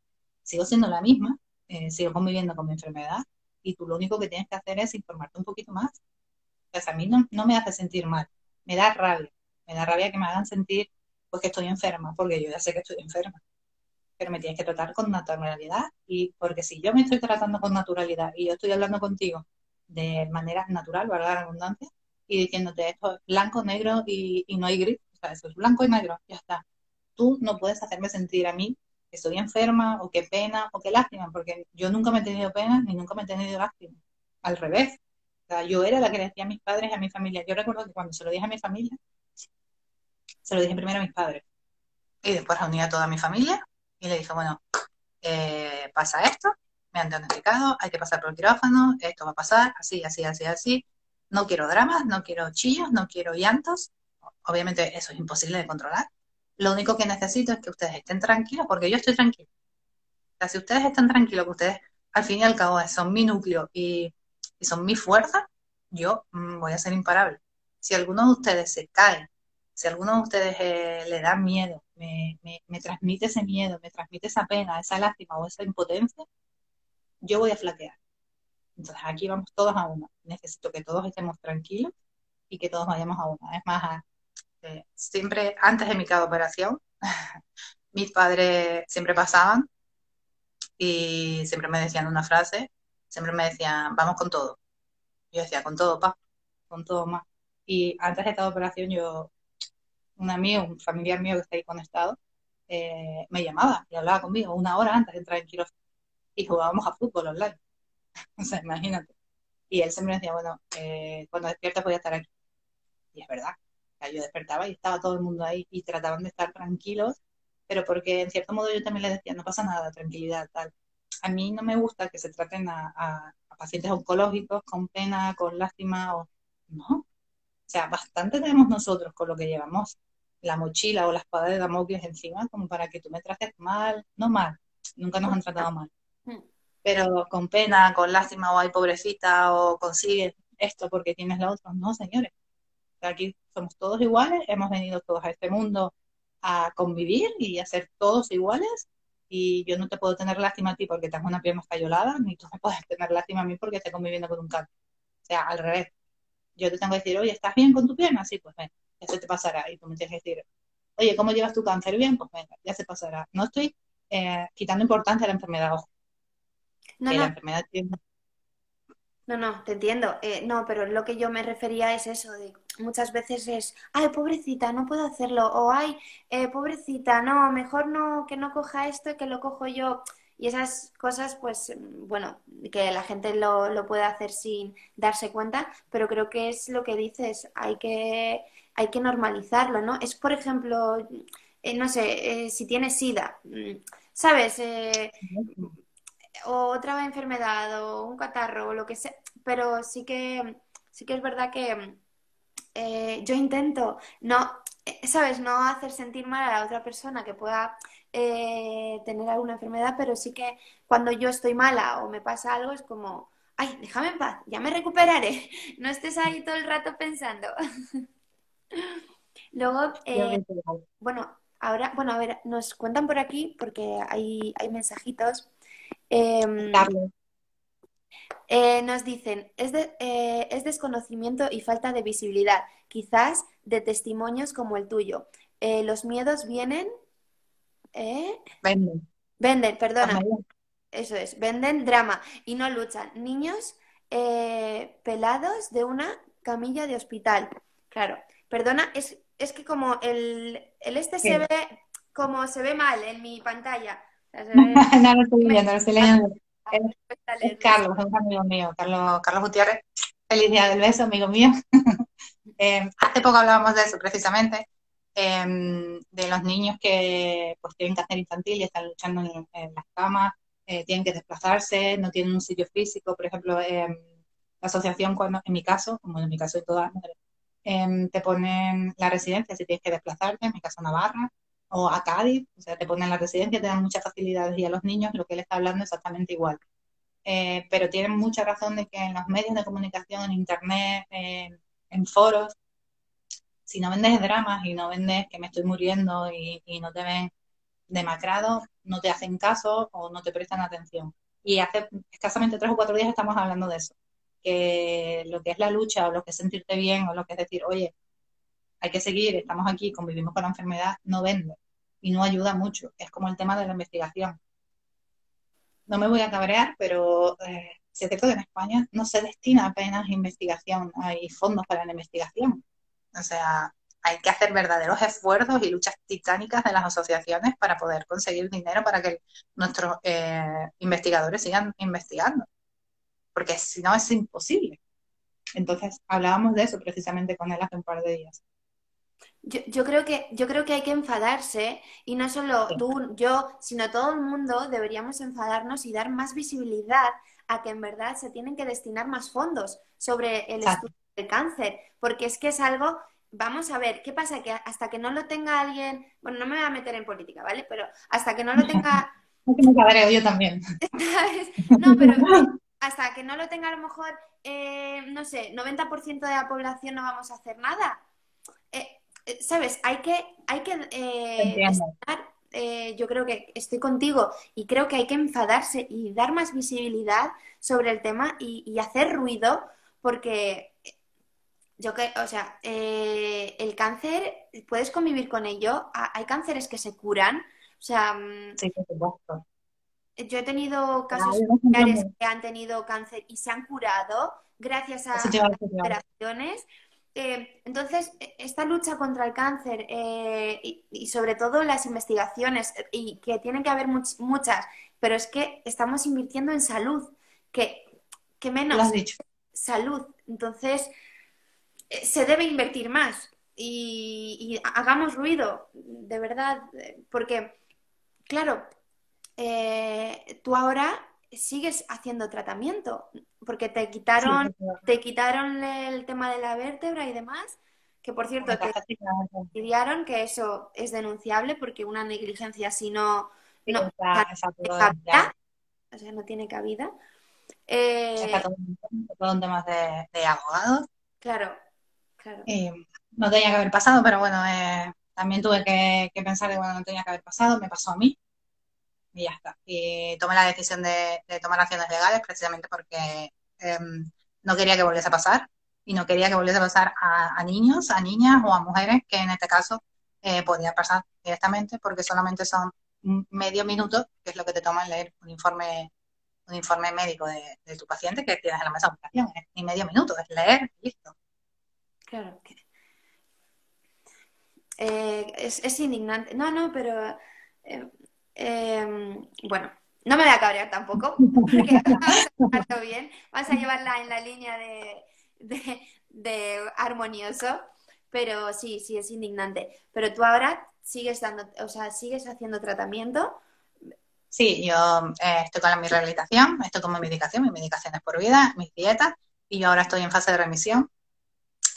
sigo siendo la misma, eh, sigo conviviendo con mi enfermedad y tú lo único que tienes que hacer es informarte un poquito más. Pues a mí no, no me hace sentir mal, me da rabia, me da rabia que me hagan sentir pues que estoy enferma, porque yo ya sé que estoy enferma, pero me tienes que tratar con naturalidad y porque si yo me estoy tratando con naturalidad y yo estoy hablando contigo de manera natural, valga la abundancia, y diciéndote esto es blanco, negro y, no hay gris, o sea, eso es blanco y negro, ya está. Tú no puedes hacerme sentir a mí que estoy enferma o que pena o que lástima, porque yo nunca me he tenido pena ni nunca me he tenido lástima. Al revés. O sea, yo era la que le decía a mis padres y a mi familia. Yo recuerdo que cuando se lo dije a mi familia, se lo dije primero a mis padres. Y después reuní a toda mi familia y le dije, bueno, eh, pasa esto, me han diagnosticado, hay que pasar por el quirófano, esto va a pasar, así, así, así, así. No quiero dramas, no quiero chillos, no quiero llantos. Obviamente eso es imposible de controlar. Lo único que necesito es que ustedes estén tranquilos porque yo estoy tranquila. sea, si ustedes están tranquilos, que ustedes al fin y al cabo son mi núcleo y, son mi fuerza, yo mm, voy a ser imparable. Si alguno de ustedes se cae, si alguno de ustedes eh, le da miedo, me, me, transmite ese miedo, me transmite esa pena, esa lástima o esa impotencia, yo voy a flaquear. Entonces aquí vamos todos a una. Necesito que todos estemos tranquilos y que todos vayamos a una. Es más, eh, siempre antes de mi cada operación, [LAUGHS] mis padres siempre pasaban y siempre me decían una frase, siempre me decían, vamos con todo. Yo decía, con todo, pa, con todo más. Y antes de cada operación, yo, un amigo, un familiar mío que está ahí conectado, eh, me llamaba y hablaba conmigo una hora antes de entrar en quirófano y jugábamos a fútbol online. [LAUGHS] o sea, imagínate. Y él siempre me decía, bueno, eh, cuando despiertas voy a estar aquí. Y es verdad. yo despertaba y estaba todo el mundo ahí y trataban de estar tranquilos, pero porque en cierto modo yo también les decía, no pasa nada, tranquilidad, tal. A mí no me gusta que se traten a, pacientes oncológicos con pena, con lástima, o no. O sea, bastante tenemos nosotros con lo que llevamos la mochila o la espada de Damocles encima, como para que tú me trates mal, no mal, nunca nos han tratado mal, pero con pena, con lástima o ay pobrecita o consigue esto porque tienes lo otro. No, señores. Aquí somos todos iguales, hemos venido todos a este mundo a convivir y a ser todos iguales y yo no te puedo tener lástima a ti porque tengo una pierna escayolada, ni tú me puedes tener lástima a mí porque estoy conviviendo con un cáncer. O sea, al revés. Yo te tengo que decir, oye, ¿estás bien con tu pierna? Sí, pues venga, ya se te pasará. Y tú me tienes que decir, oye, ¿cómo llevas tu cáncer? Bien, pues venga, ya se pasará. No estoy eh, quitando importancia a la enfermedad, ojo. No, no. No, no, te entiendo. Eh, no, pero lo que yo me refería es eso, de muchas veces es, ay, pobrecita, no puedo hacerlo, o ay, eh, pobrecita, no, mejor no, que no coja esto, que lo cojo yo. Y esas cosas, pues, bueno, que la gente lo, lo puede hacer sin darse cuenta, pero creo que es lo que dices, hay que, hay que normalizarlo, ¿no? Es, por ejemplo, eh, no sé, si tienes SIDA, mm, ¿sabes? O otra enfermedad o un catarro o lo que sea, pero sí que, sí que es verdad que eh, yo intento no, eh, ¿sabes? No hacer sentir mal a la otra persona que pueda eh, tener alguna enfermedad, pero sí que cuando yo estoy mala o me pasa algo es como, ay, déjame en paz, ya me recuperaré, [LAUGHS] no estés ahí todo el rato pensando. [LAUGHS] Luego, bueno, ahora, bueno, a ver, nos cuentan por aquí, porque hay, hay mensajitos. Em, eh, nos dicen, es, eh, es, desconocimiento y falta de visibilidad, quizás de testimonios como el tuyo. Eh, los miedos vienen... Venden. Venden, perdona. Eso es, venden drama y no luchan. Niños pelados de una camilla de hospital. Claro, perdona, es, es que como el, el este se ve como se ve mal en mi pantalla. [LAUGHS] no lo estoy viendo, lo estoy leyendo. Es, Carlos, es un amigo mío, Carlos, Carlos Gutiérrez. Feliz día del beso, amigo mío. [LAUGHS] eh, hace poco hablábamos de eso precisamente, eh, de los niños que pues tienen cáncer infantil y están luchando en, las camas, eh, tienen que desplazarse, no tienen un sitio físico. Por ejemplo, eh, la asociación, cuando, en mi caso, como en mi caso de todas las mujeres, te ponen la residencia si tienes que desplazarte, en mi caso Navarra, o a Cádiz, o sea, te ponen la residencia, te dan muchas facilidades y a los niños lo que él está hablando es exactamente igual. Eh, pero tienen mucha razón de que en los medios de comunicación, en internet, en foros, si no vendes dramas y no vendes que me estoy muriendo y, no te ven demacrado, no te hacen caso o no te prestan atención. Y hace escasamente tres o cuatro días estamos hablando de eso, que lo que es la lucha o lo que es sentirte bien o lo que es decir, oye, hay que seguir, estamos aquí, convivimos con la enfermedad, no vende y no ayuda mucho. Es como el tema de la investigación. No me voy a cabrear, pero eh, es cierto que en España no se destina apenas investigación, hay fondos para la investigación. O sea, hay que hacer verdaderos esfuerzos y luchas titánicas de las asociaciones para poder conseguir dinero para que nuestros eh, investigadores sigan investigando. Porque si no es imposible. Entonces, hablábamos de eso precisamente con él hace un par de días. Yo, creo que, yo creo que hay que enfadarse y no solo tú, yo, sino todo el mundo deberíamos enfadarnos y dar más visibilidad a que en verdad se tienen que destinar más fondos sobre el estudio del cáncer, porque es que es algo, vamos a ver, ¿qué pasa? Que hasta que no lo tenga alguien, bueno, no me voy a meter en política, ¿vale? Pero hasta que no lo tenga [LAUGHS] me cabreo yo también. no, pero hasta que no lo tenga a lo mejor, eh, no sé, 90% de la población no vamos a hacer nada. Eh, ¿Sabes? Hay que, hay que yo creo que estoy contigo y creo que hay que enfadarse y dar más visibilidad sobre el tema y, hacer ruido porque yo que, o sea, el cáncer, puedes convivir con ello, hay cánceres que se curan, o sea, mm, yo he tenido casos familiares que han tenido cáncer y se han curado gracias a las operaciones. Eh, entonces, e, esta lucha contra el cáncer eh, y, sobre todo las investigaciones, y que tienen que haber muchas, pero es que estamos invirtiendo en salud, que, que menos salud. Entonces, eh, se debe invertir más y, y hagamos ruido, de verdad, porque, claro, eh, tú ahora sigues haciendo tratamiento, porque te quitaron, te quitaron el tema de la vértebra y demás, que por cierto te estudiaron que eso es denunciable porque una negligencia si no, no o sea, no tiene cabida. Eh, todo un tema de, de abogados. Claro, claro. no tenía que haber pasado, pero bueno, eh, también tuve que, que, pensar que bueno, no tenía que haber pasado, me pasó a mí y ya está. Y tomé la decisión de, tomar acciones legales precisamente porque em, no quería que volviese a pasar y no quería que volviese a pasar a, niños, a niñas o a mujeres que en este caso eh, podía pasar directamente porque solamente son medio minuto, que es lo que te toma leer un informe un informe médico de, tu paciente que tienes en la mesa de operación. Es medio minuto, es leer y listo. Claro. Eh, es, indignante. No, no, pero eh, Em, bueno, no me voy a cabrear tampoco, porque [LAUGHS] vamos a bien, vas a llevarla en la línea de, armonioso, pero sí, sí, es indignante. Pero tú ahora sigues dando, o sea, sigues haciendo tratamiento. Sí, yo eh, estoy con mi rehabilitación, estoy con mi medicación, mi medicación es por vida, mis dietas, y yo ahora estoy en fase de remisión,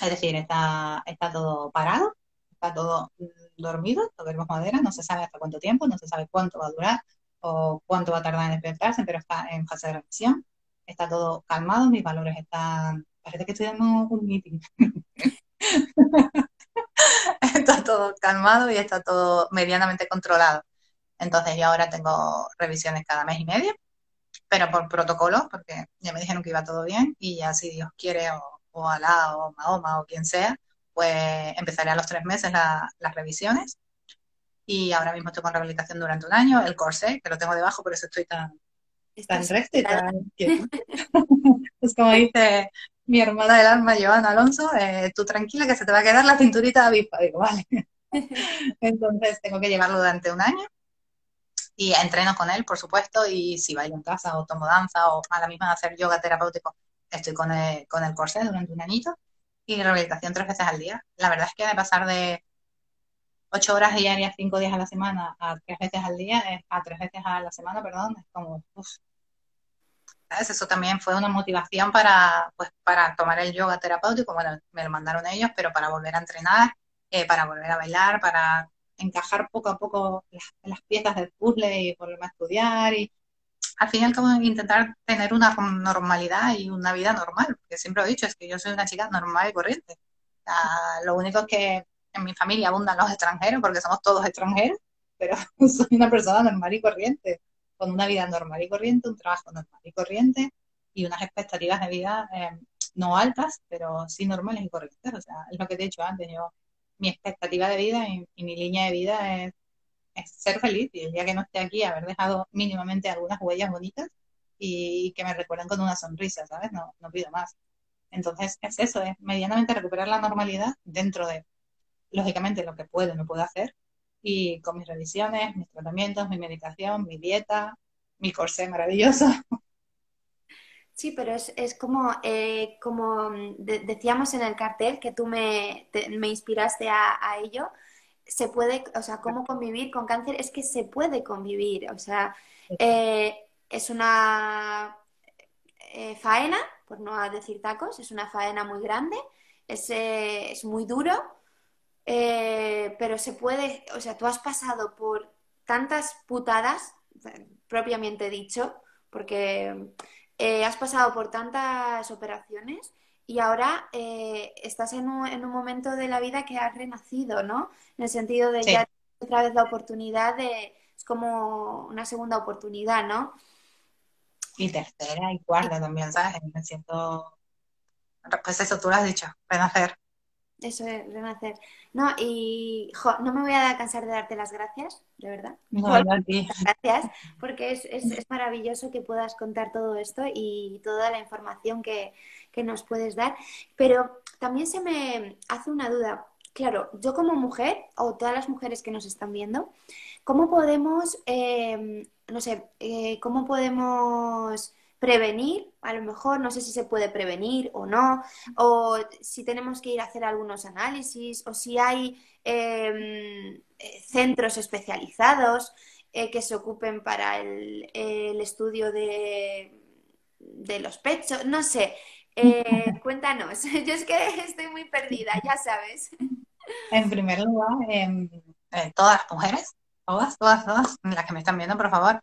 es decir, está, está todo parado, está todo dormido, veremos madera, no se sabe hasta cuánto tiempo, no se sabe cuánto va a durar o cuánto va a tardar en despertarse, pero está en fase de remisión, está todo calmado, mis valores están, parece que estoy dando un meeting. [LAUGHS] está todo calmado y está todo medianamente controlado. Entonces yo ahora tengo revisiones cada mes y medio, pero por protocolo, porque ya me dijeron que iba todo bien y ya si Dios quiere o, o Alá o Mahoma o quien sea, pues empezaré a los tres meses las revisiones. Y ahora mismo estoy con rehabilitación durante un año, el corsé, que lo tengo debajo, por eso estoy tan, tan recta y tan [LAUGHS] [LAUGHS] es como dice mi hermana del alma, Joana Alonso, eh, tú tranquila que se te va a quedar la cinturita avispa. Digo, vale. [LAUGHS] Entonces tengo que llevarlo durante un año. Y entreno con él, por supuesto, y si bailo en casa o tomo danza o a la misma hacer yoga terapéutico, estoy con el, con el corsé durante un añito y rehabilitación tres veces al día. La verdad es que de pasar de ocho horas diarias, cinco días a la semana, a tres veces al día, a tres veces a la semana, perdón, es como, ¿Sabes? Eso también fue una motivación para, pues, para tomar el yoga terapéutico, bueno, me lo mandaron ellos, pero para volver a entrenar, eh, para volver a bailar, para encajar poco a poco las, las piezas del puzzle y volver a estudiar y al fin y intentar tener una normalidad y una vida normal, porque siempre he dicho, es que yo soy una chica normal y corriente. lo único es que en mi familia abundan los extranjeros, porque somos todos extranjeros, pero [LAUGHS] soy una persona normal y corriente, con una vida normal y corriente, un trabajo normal y corriente y unas expectativas de vida eh, no altas, pero sí normales y corrientes. O sea, es lo que te he dicho antes, yo, mi expectativa de vida y mi línea de vida es es ser feliz y el día que no esté aquí haber dejado mínimamente algunas huellas bonitas y que me recuerden con una sonrisa, ¿sabes? No, no pido más. Entonces es eso, es medianamente recuperar la normalidad dentro de, lógicamente, lo que puedo y no puedo hacer y con mis revisiones, mis tratamientos, mi medicación, mi dieta, mi corsé maravilloso. [LAUGHS] Sí, pero es, es como, eh, como decíamos en el cartel que tú me, me inspiraste a, a ello, se puede, o sea, cómo convivir con cáncer, es que se puede convivir, o sea, eh, es una eh, faena, por no decir tacos, es una faena muy grande, es, eh, es muy duro, pero se puede, o sea, tú has pasado por tantas putadas propiamente dicho, porque has pasado por tantas operaciones y ahora eh, estás en un, en un, momento de la vida que has renacido, ¿no? En el sentido de que ya otra vez la oportunidad de, es como una segunda oportunidad, ¿no? Y tercera y cuarta también, ¿sabes? Me siento, pues eso tú lo has dicho, renacer. Eso es, renacer. No, y no me voy a cansar de darte las gracias, de verdad. No, gracias, porque es, es, es, maravilloso que puedas contar todo esto y toda la información que, que, nos puedes dar. Pero también se me hace una duda. Claro, yo como mujer, o todas las mujeres que nos están viendo, ¿cómo podemos, eh, no sé, eh, cómo podemos prevenir, a lo mejor no sé si se puede prevenir o no, o si tenemos que ir a hacer algunos análisis, o si hay em, eh, centros especializados eh, que se ocupen para el, estudio de, de, los pechos, no sé. Eh, [LAUGHS] cuéntanos, [LAUGHS] yo es que estoy muy perdida, ya sabes. En primer lugar, em, todas las mujeres, todas, todas, todas, las que me están viendo, por favor,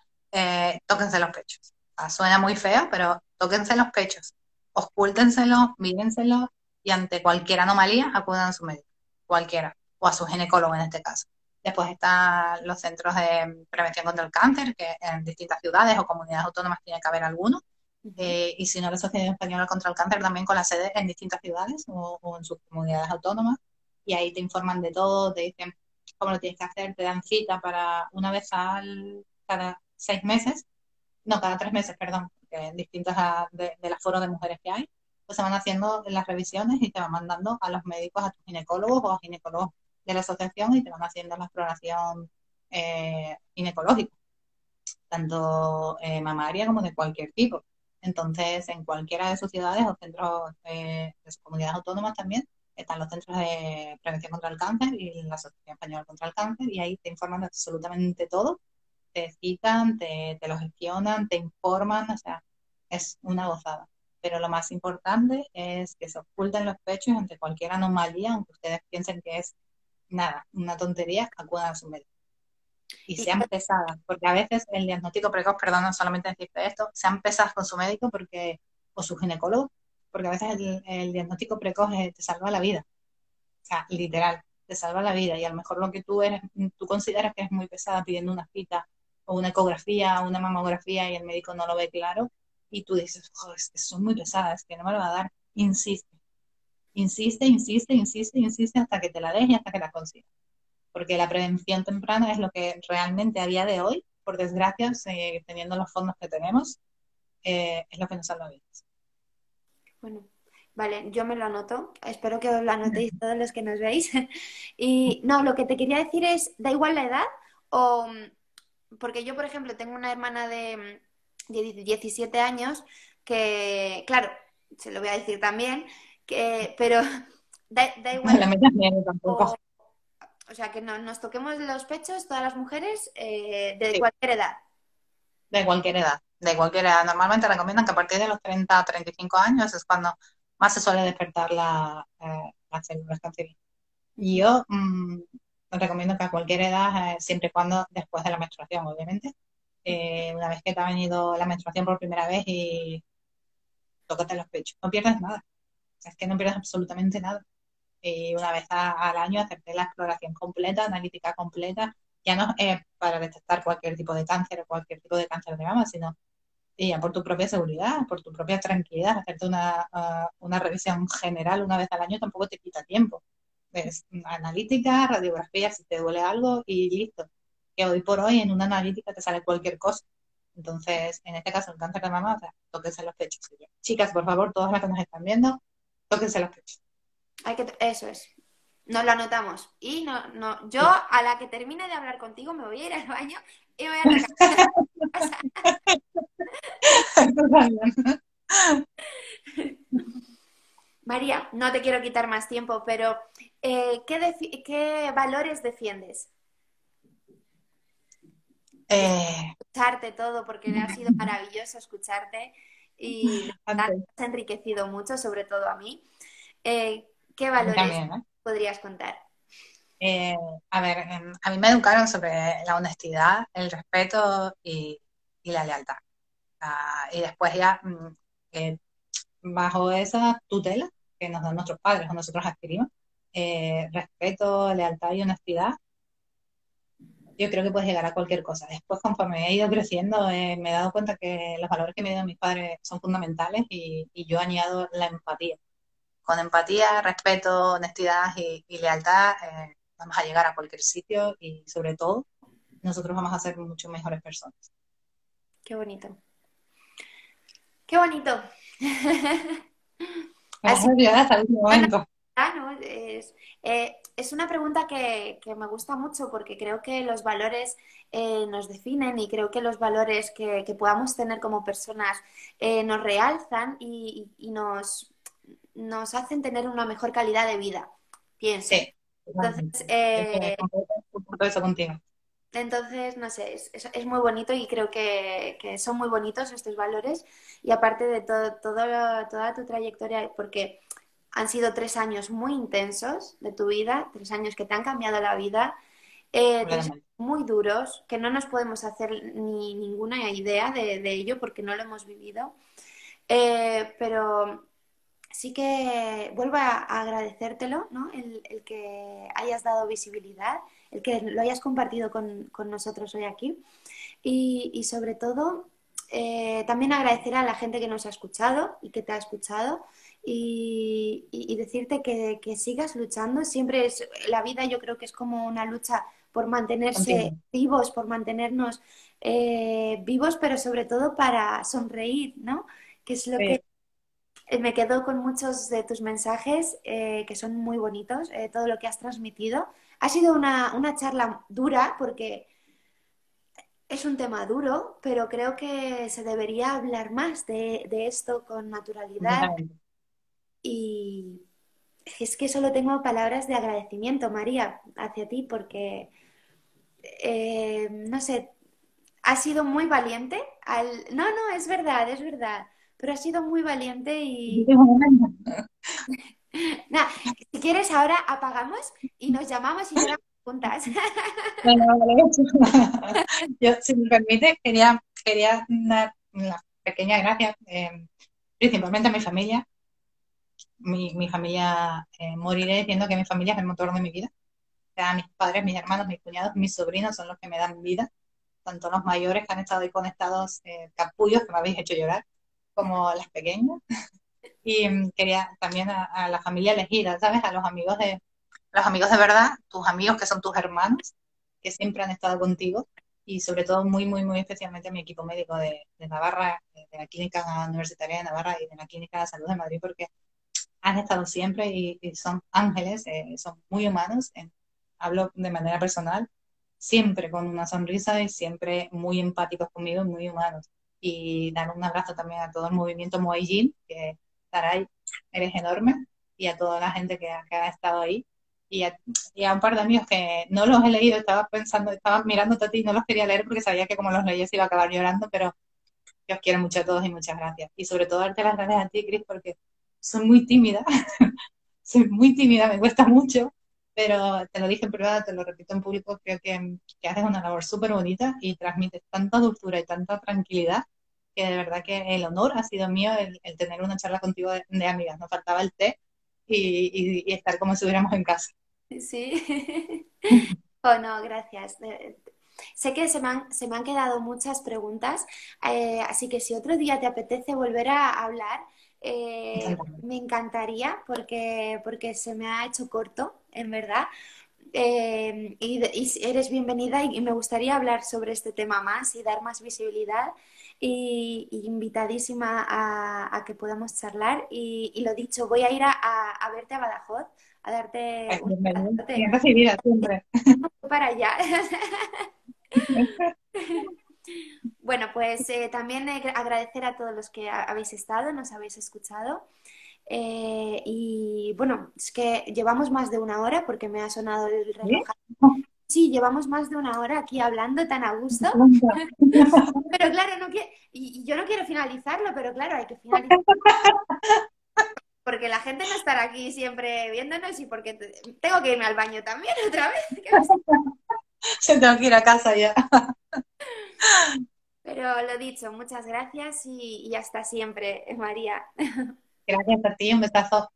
tóquense los pechos suena muy feo, pero tóquense los pechos, oscúltenselo, mírenselo y ante cualquier anomalía acudan a su médico, cualquiera, o a su ginecólogo en este caso. Después están los centros de prevención contra el cáncer, que en distintas ciudades o comunidades autónomas tiene que haber alguno. Eh, y si no, la Sociedad Española contra el Cáncer también con la sede en distintas ciudades o, o, en sus comunidades autónomas. Y ahí te informan de todo, te dicen cómo lo tienes que hacer, te dan cita para una vez al, cada seis meses no, cada tres meses, perdón, en distintas de, de las foros de mujeres que hay, pues se van haciendo las revisiones y te van mandando a los médicos, a tus ginecólogos o a ginecólogos de la asociación y te van haciendo la exploración eh, ginecológica, tanto eh, mamaria como de cualquier tipo. Entonces, en cualquiera de sus ciudades o centros eh, de comunidades autónomas también están los centros de prevención contra el cáncer y la Asociación Española contra el Cáncer y ahí te informan absolutamente todo te citan, te, te lo gestionan, te informan, o sea, es una gozada. Pero lo más importante es que se oculten los pechos ante cualquier anomalía, aunque ustedes piensen que es nada, una tontería, acudan a su médico. Y sean pesadas, porque a veces el diagnóstico precoz, perdón, no solamente decirte esto, sean pesadas con su médico porque o su ginecólogo, porque a veces el, el diagnóstico precoz te salva la vida. O sea, literal, te salva la vida. Y a lo mejor lo que tú eres, tú consideras que es muy pesada pidiendo una cita o una ecografía, una mamografía y el médico no lo ve claro y tú dices, oh, es que son muy pesadas, que no me lo va a dar, insiste. Insiste, insiste, insiste, insiste hasta que te la des y hasta que la consigas. Porque la prevención temprana es lo que realmente a día de hoy, por desgracia, teniendo los fondos que tenemos, eh, es lo que nos salva vidas. Bueno, Vale, yo me lo anoto. Espero que os lo anotéis todos los que nos veis. [LAUGHS] y no, lo que te quería decir es, da igual la edad o porque yo, por ejemplo, tengo una hermana de, 17 años que, claro, se lo voy a decir también, que, pero [LAUGHS] da, igual. tampoco. O, sea, que no, nos toquemos los pechos todas las mujeres eh, de cualquier edad. De cualquier edad, de cualquier edad. Normalmente recomiendan que a partir de los 30 a 35 años es cuando más se suele despertar la, eh, las células cancerígenas. Y yo, mm, recomiendo que a cualquier edad, eh, siempre y cuando después de la menstruación, obviamente. Eh, una vez que te ha venido la menstruación por primera vez y tócate los pechos. No pierdes nada. es que no pierdes absolutamente nada. Y una vez al año hacerte la exploración completa, analítica completa, ya no es para detectar cualquier tipo de cáncer o cualquier tipo de cáncer de mama, sino ya por tu propia seguridad, por tu propia tranquilidad, hacerte una, uh, una revisión general una vez al año tampoco te quita tiempo es analítica, radiografía, si te duele algo y listo. Que hoy por hoy en una analítica te sale cualquier cosa. Entonces, en este caso, el cáncer de mama, o sea, tóquense los pechos. Chicas, por favor, todas las que nos están viendo, tóquense los pechos. Hay que, eso es. Nos lo anotamos. Y no, no, yo a la que termine de hablar contigo me voy a ir al baño y voy a [LAUGHS] [LAUGHS] [LAUGHS] María, no te quiero quitar más tiempo, pero eh, ¿qué, valores defiendes? Eh... Escucharte todo, porque ha sido [LAUGHS] maravilloso escucharte y te has enriquecido mucho, sobre todo a mí. Eh, ¿Qué valores ¿eh? podrías contar? Eh, a ver, em, a mí me educaron sobre la honestidad, el respeto y, la lealtad. Ah, y después ya, mm, bajo esa tutela que nos dan nuestros padres o nosotros adquirimos, eh, respeto, lealtad y honestidad, yo creo que puedes llegar a cualquier cosa. Después, conforme he ido creciendo, me he dado cuenta que los valores que me dieron mis padres son fundamentales y, yo añado la empatía. Con empatía, respeto, honestidad y, lealtad eh, vamos a llegar a cualquier sitio y sobre todo nosotros vamos a ser mucho mejores personas. Qué bonito. Qué bonito. [LAUGHS] Así, es, eh, es una pregunta que, me gusta mucho porque creo que los valores eh, nos definen y creo que los valores que, podamos tener como personas eh, nos realzan y, nos, nos hacen tener una mejor calidad de vida, pienso. Entonces, entonces, no sé, es, es, muy bonito y creo que, que, son muy bonitos estos valores y aparte de todo, todo, toda tu trayectoria, porque han sido tres años muy intensos de tu vida, tres años que te han cambiado la vida, eh, tres años muy duros, que no nos podemos hacer ni ninguna idea de, ello porque no lo hemos vivido. Eh, pero sí que vuelvo a, agradecértelo, ¿no? El, que hayas dado visibilidad, el que lo hayas compartido con, nosotros hoy aquí. Y, sobre todo, eh, también agradecer a la gente que nos ha escuchado y que te ha escuchado y, decirte que, sigas luchando. Siempre es, la vida yo creo que es como una lucha por mantenerse vivos, por mantenernos eh, vivos, pero sobre todo para sonreír, ¿no? Que es lo que me quedo con muchos de tus mensajes eh, que son muy bonitos, eh, todo lo que has transmitido. Ha sido una, charla dura porque es un tema duro, pero creo que se debería hablar más de, de esto con naturalidad, y es que solo tengo palabras de agradecimiento, María, hacia ti, porque, eh, no sé, has sido muy valiente. Al... No, no, es verdad, es verdad, pero has sido muy valiente y... Si quieres ahora apagamos y nos llamamos y nos juntas. Bueno, [LAUGHS] Yo, si me permite, quería, quería dar una pequeña gracia, eh, principalmente a mi familia, mi, mi familia, eh, moriré diciendo que mi familia es el motor de mi vida. O sea, mis padres, mis hermanos, mis cuñados, mis sobrinos son los que me dan vida, tanto los mayores que han estado ahí conectados, eh, capullos que me habéis hecho llorar, como las pequeñas. Y mm, quería también a, la familia elegida, ¿sabes? A los amigos de los amigos de verdad, tus amigos que son tus hermanos, que siempre han estado contigo, y sobre todo muy, muy, muy especialmente a mi equipo médico de, de Navarra, de la Clínica Universitaria de Navarra y de la Clínica de Salud de Madrid, porque han estado siempre y, son ángeles, eh, son muy humanos, hablo de manera personal, siempre con una sonrisa y siempre muy empáticos conmigo, muy humanos. Y dar un abrazo también a todo el movimiento Moellín, que Saray, eres enorme, y a toda la gente que, ha estado ahí. Y a, y a, un par de amigos que no los he leído, estaba pensando, estaba mirando a ti y no los quería leer porque sabía que como los leía iba a acabar llorando, pero yo os quiero mucho a todos y muchas gracias. Y sobre todo darte las gracias a ti, Cris, porque soy muy tímida, [LAUGHS] soy muy tímida, me cuesta mucho, pero te lo dije en privado, te lo repito en público, creo que, que haces una labor súper bonita y transmites tanta dulzura y tanta tranquilidad que de verdad que el honor ha sido mío el, tener una charla contigo de, amigas. Nos faltaba el té y, y, estar como si estuviéramos en casa. Sí. [LAUGHS] oh, no, gracias. Sé que se me han, se me han quedado muchas preguntas, eh, así que si otro día te apetece volver a hablar, eh, me encantaría porque, porque se me ha hecho corto, en verdad. Eh, y, eres bienvenida y, me gustaría hablar sobre este tema más y dar más visibilidad y, invitadísima a, que podamos charlar y, lo dicho, voy a ir a, verte a Badajoz a darte Bien recibida siempre. [LAUGHS] para allá. [LAUGHS] Bueno, pues eh, también agradecer a todos los que habéis estado, nos habéis escuchado. Eh, y bueno, es que llevamos más de una hora porque me ha sonado el reloj. ¿Sí? llevamos más de una hora aquí hablando tan a gusto. [LAUGHS] pero claro, no y, yo no quiero finalizarlo, pero claro, hay que finalizar. [LAUGHS] porque la gente no estará aquí siempre viéndonos y porque tengo que irme al baño también [LAUGHS] otra vez. Se tengo que ir a casa ya. Pero lo dicho, muchas gracias y, hasta siempre, María. Gracias a ti, un besazo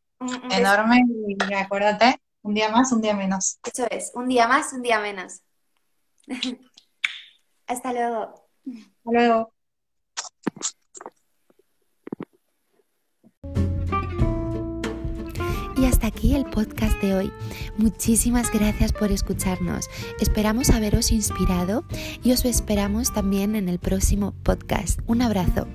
enorme y acuérdate, un día más, un día menos. Eso es, un día más, un día menos. [LAUGHS] hasta luego. Hasta luego. Y hasta aquí el podcast de hoy. Muchísimas gracias por escucharnos. Esperamos haberos inspirado y os esperamos también en el próximo podcast. Un abrazo.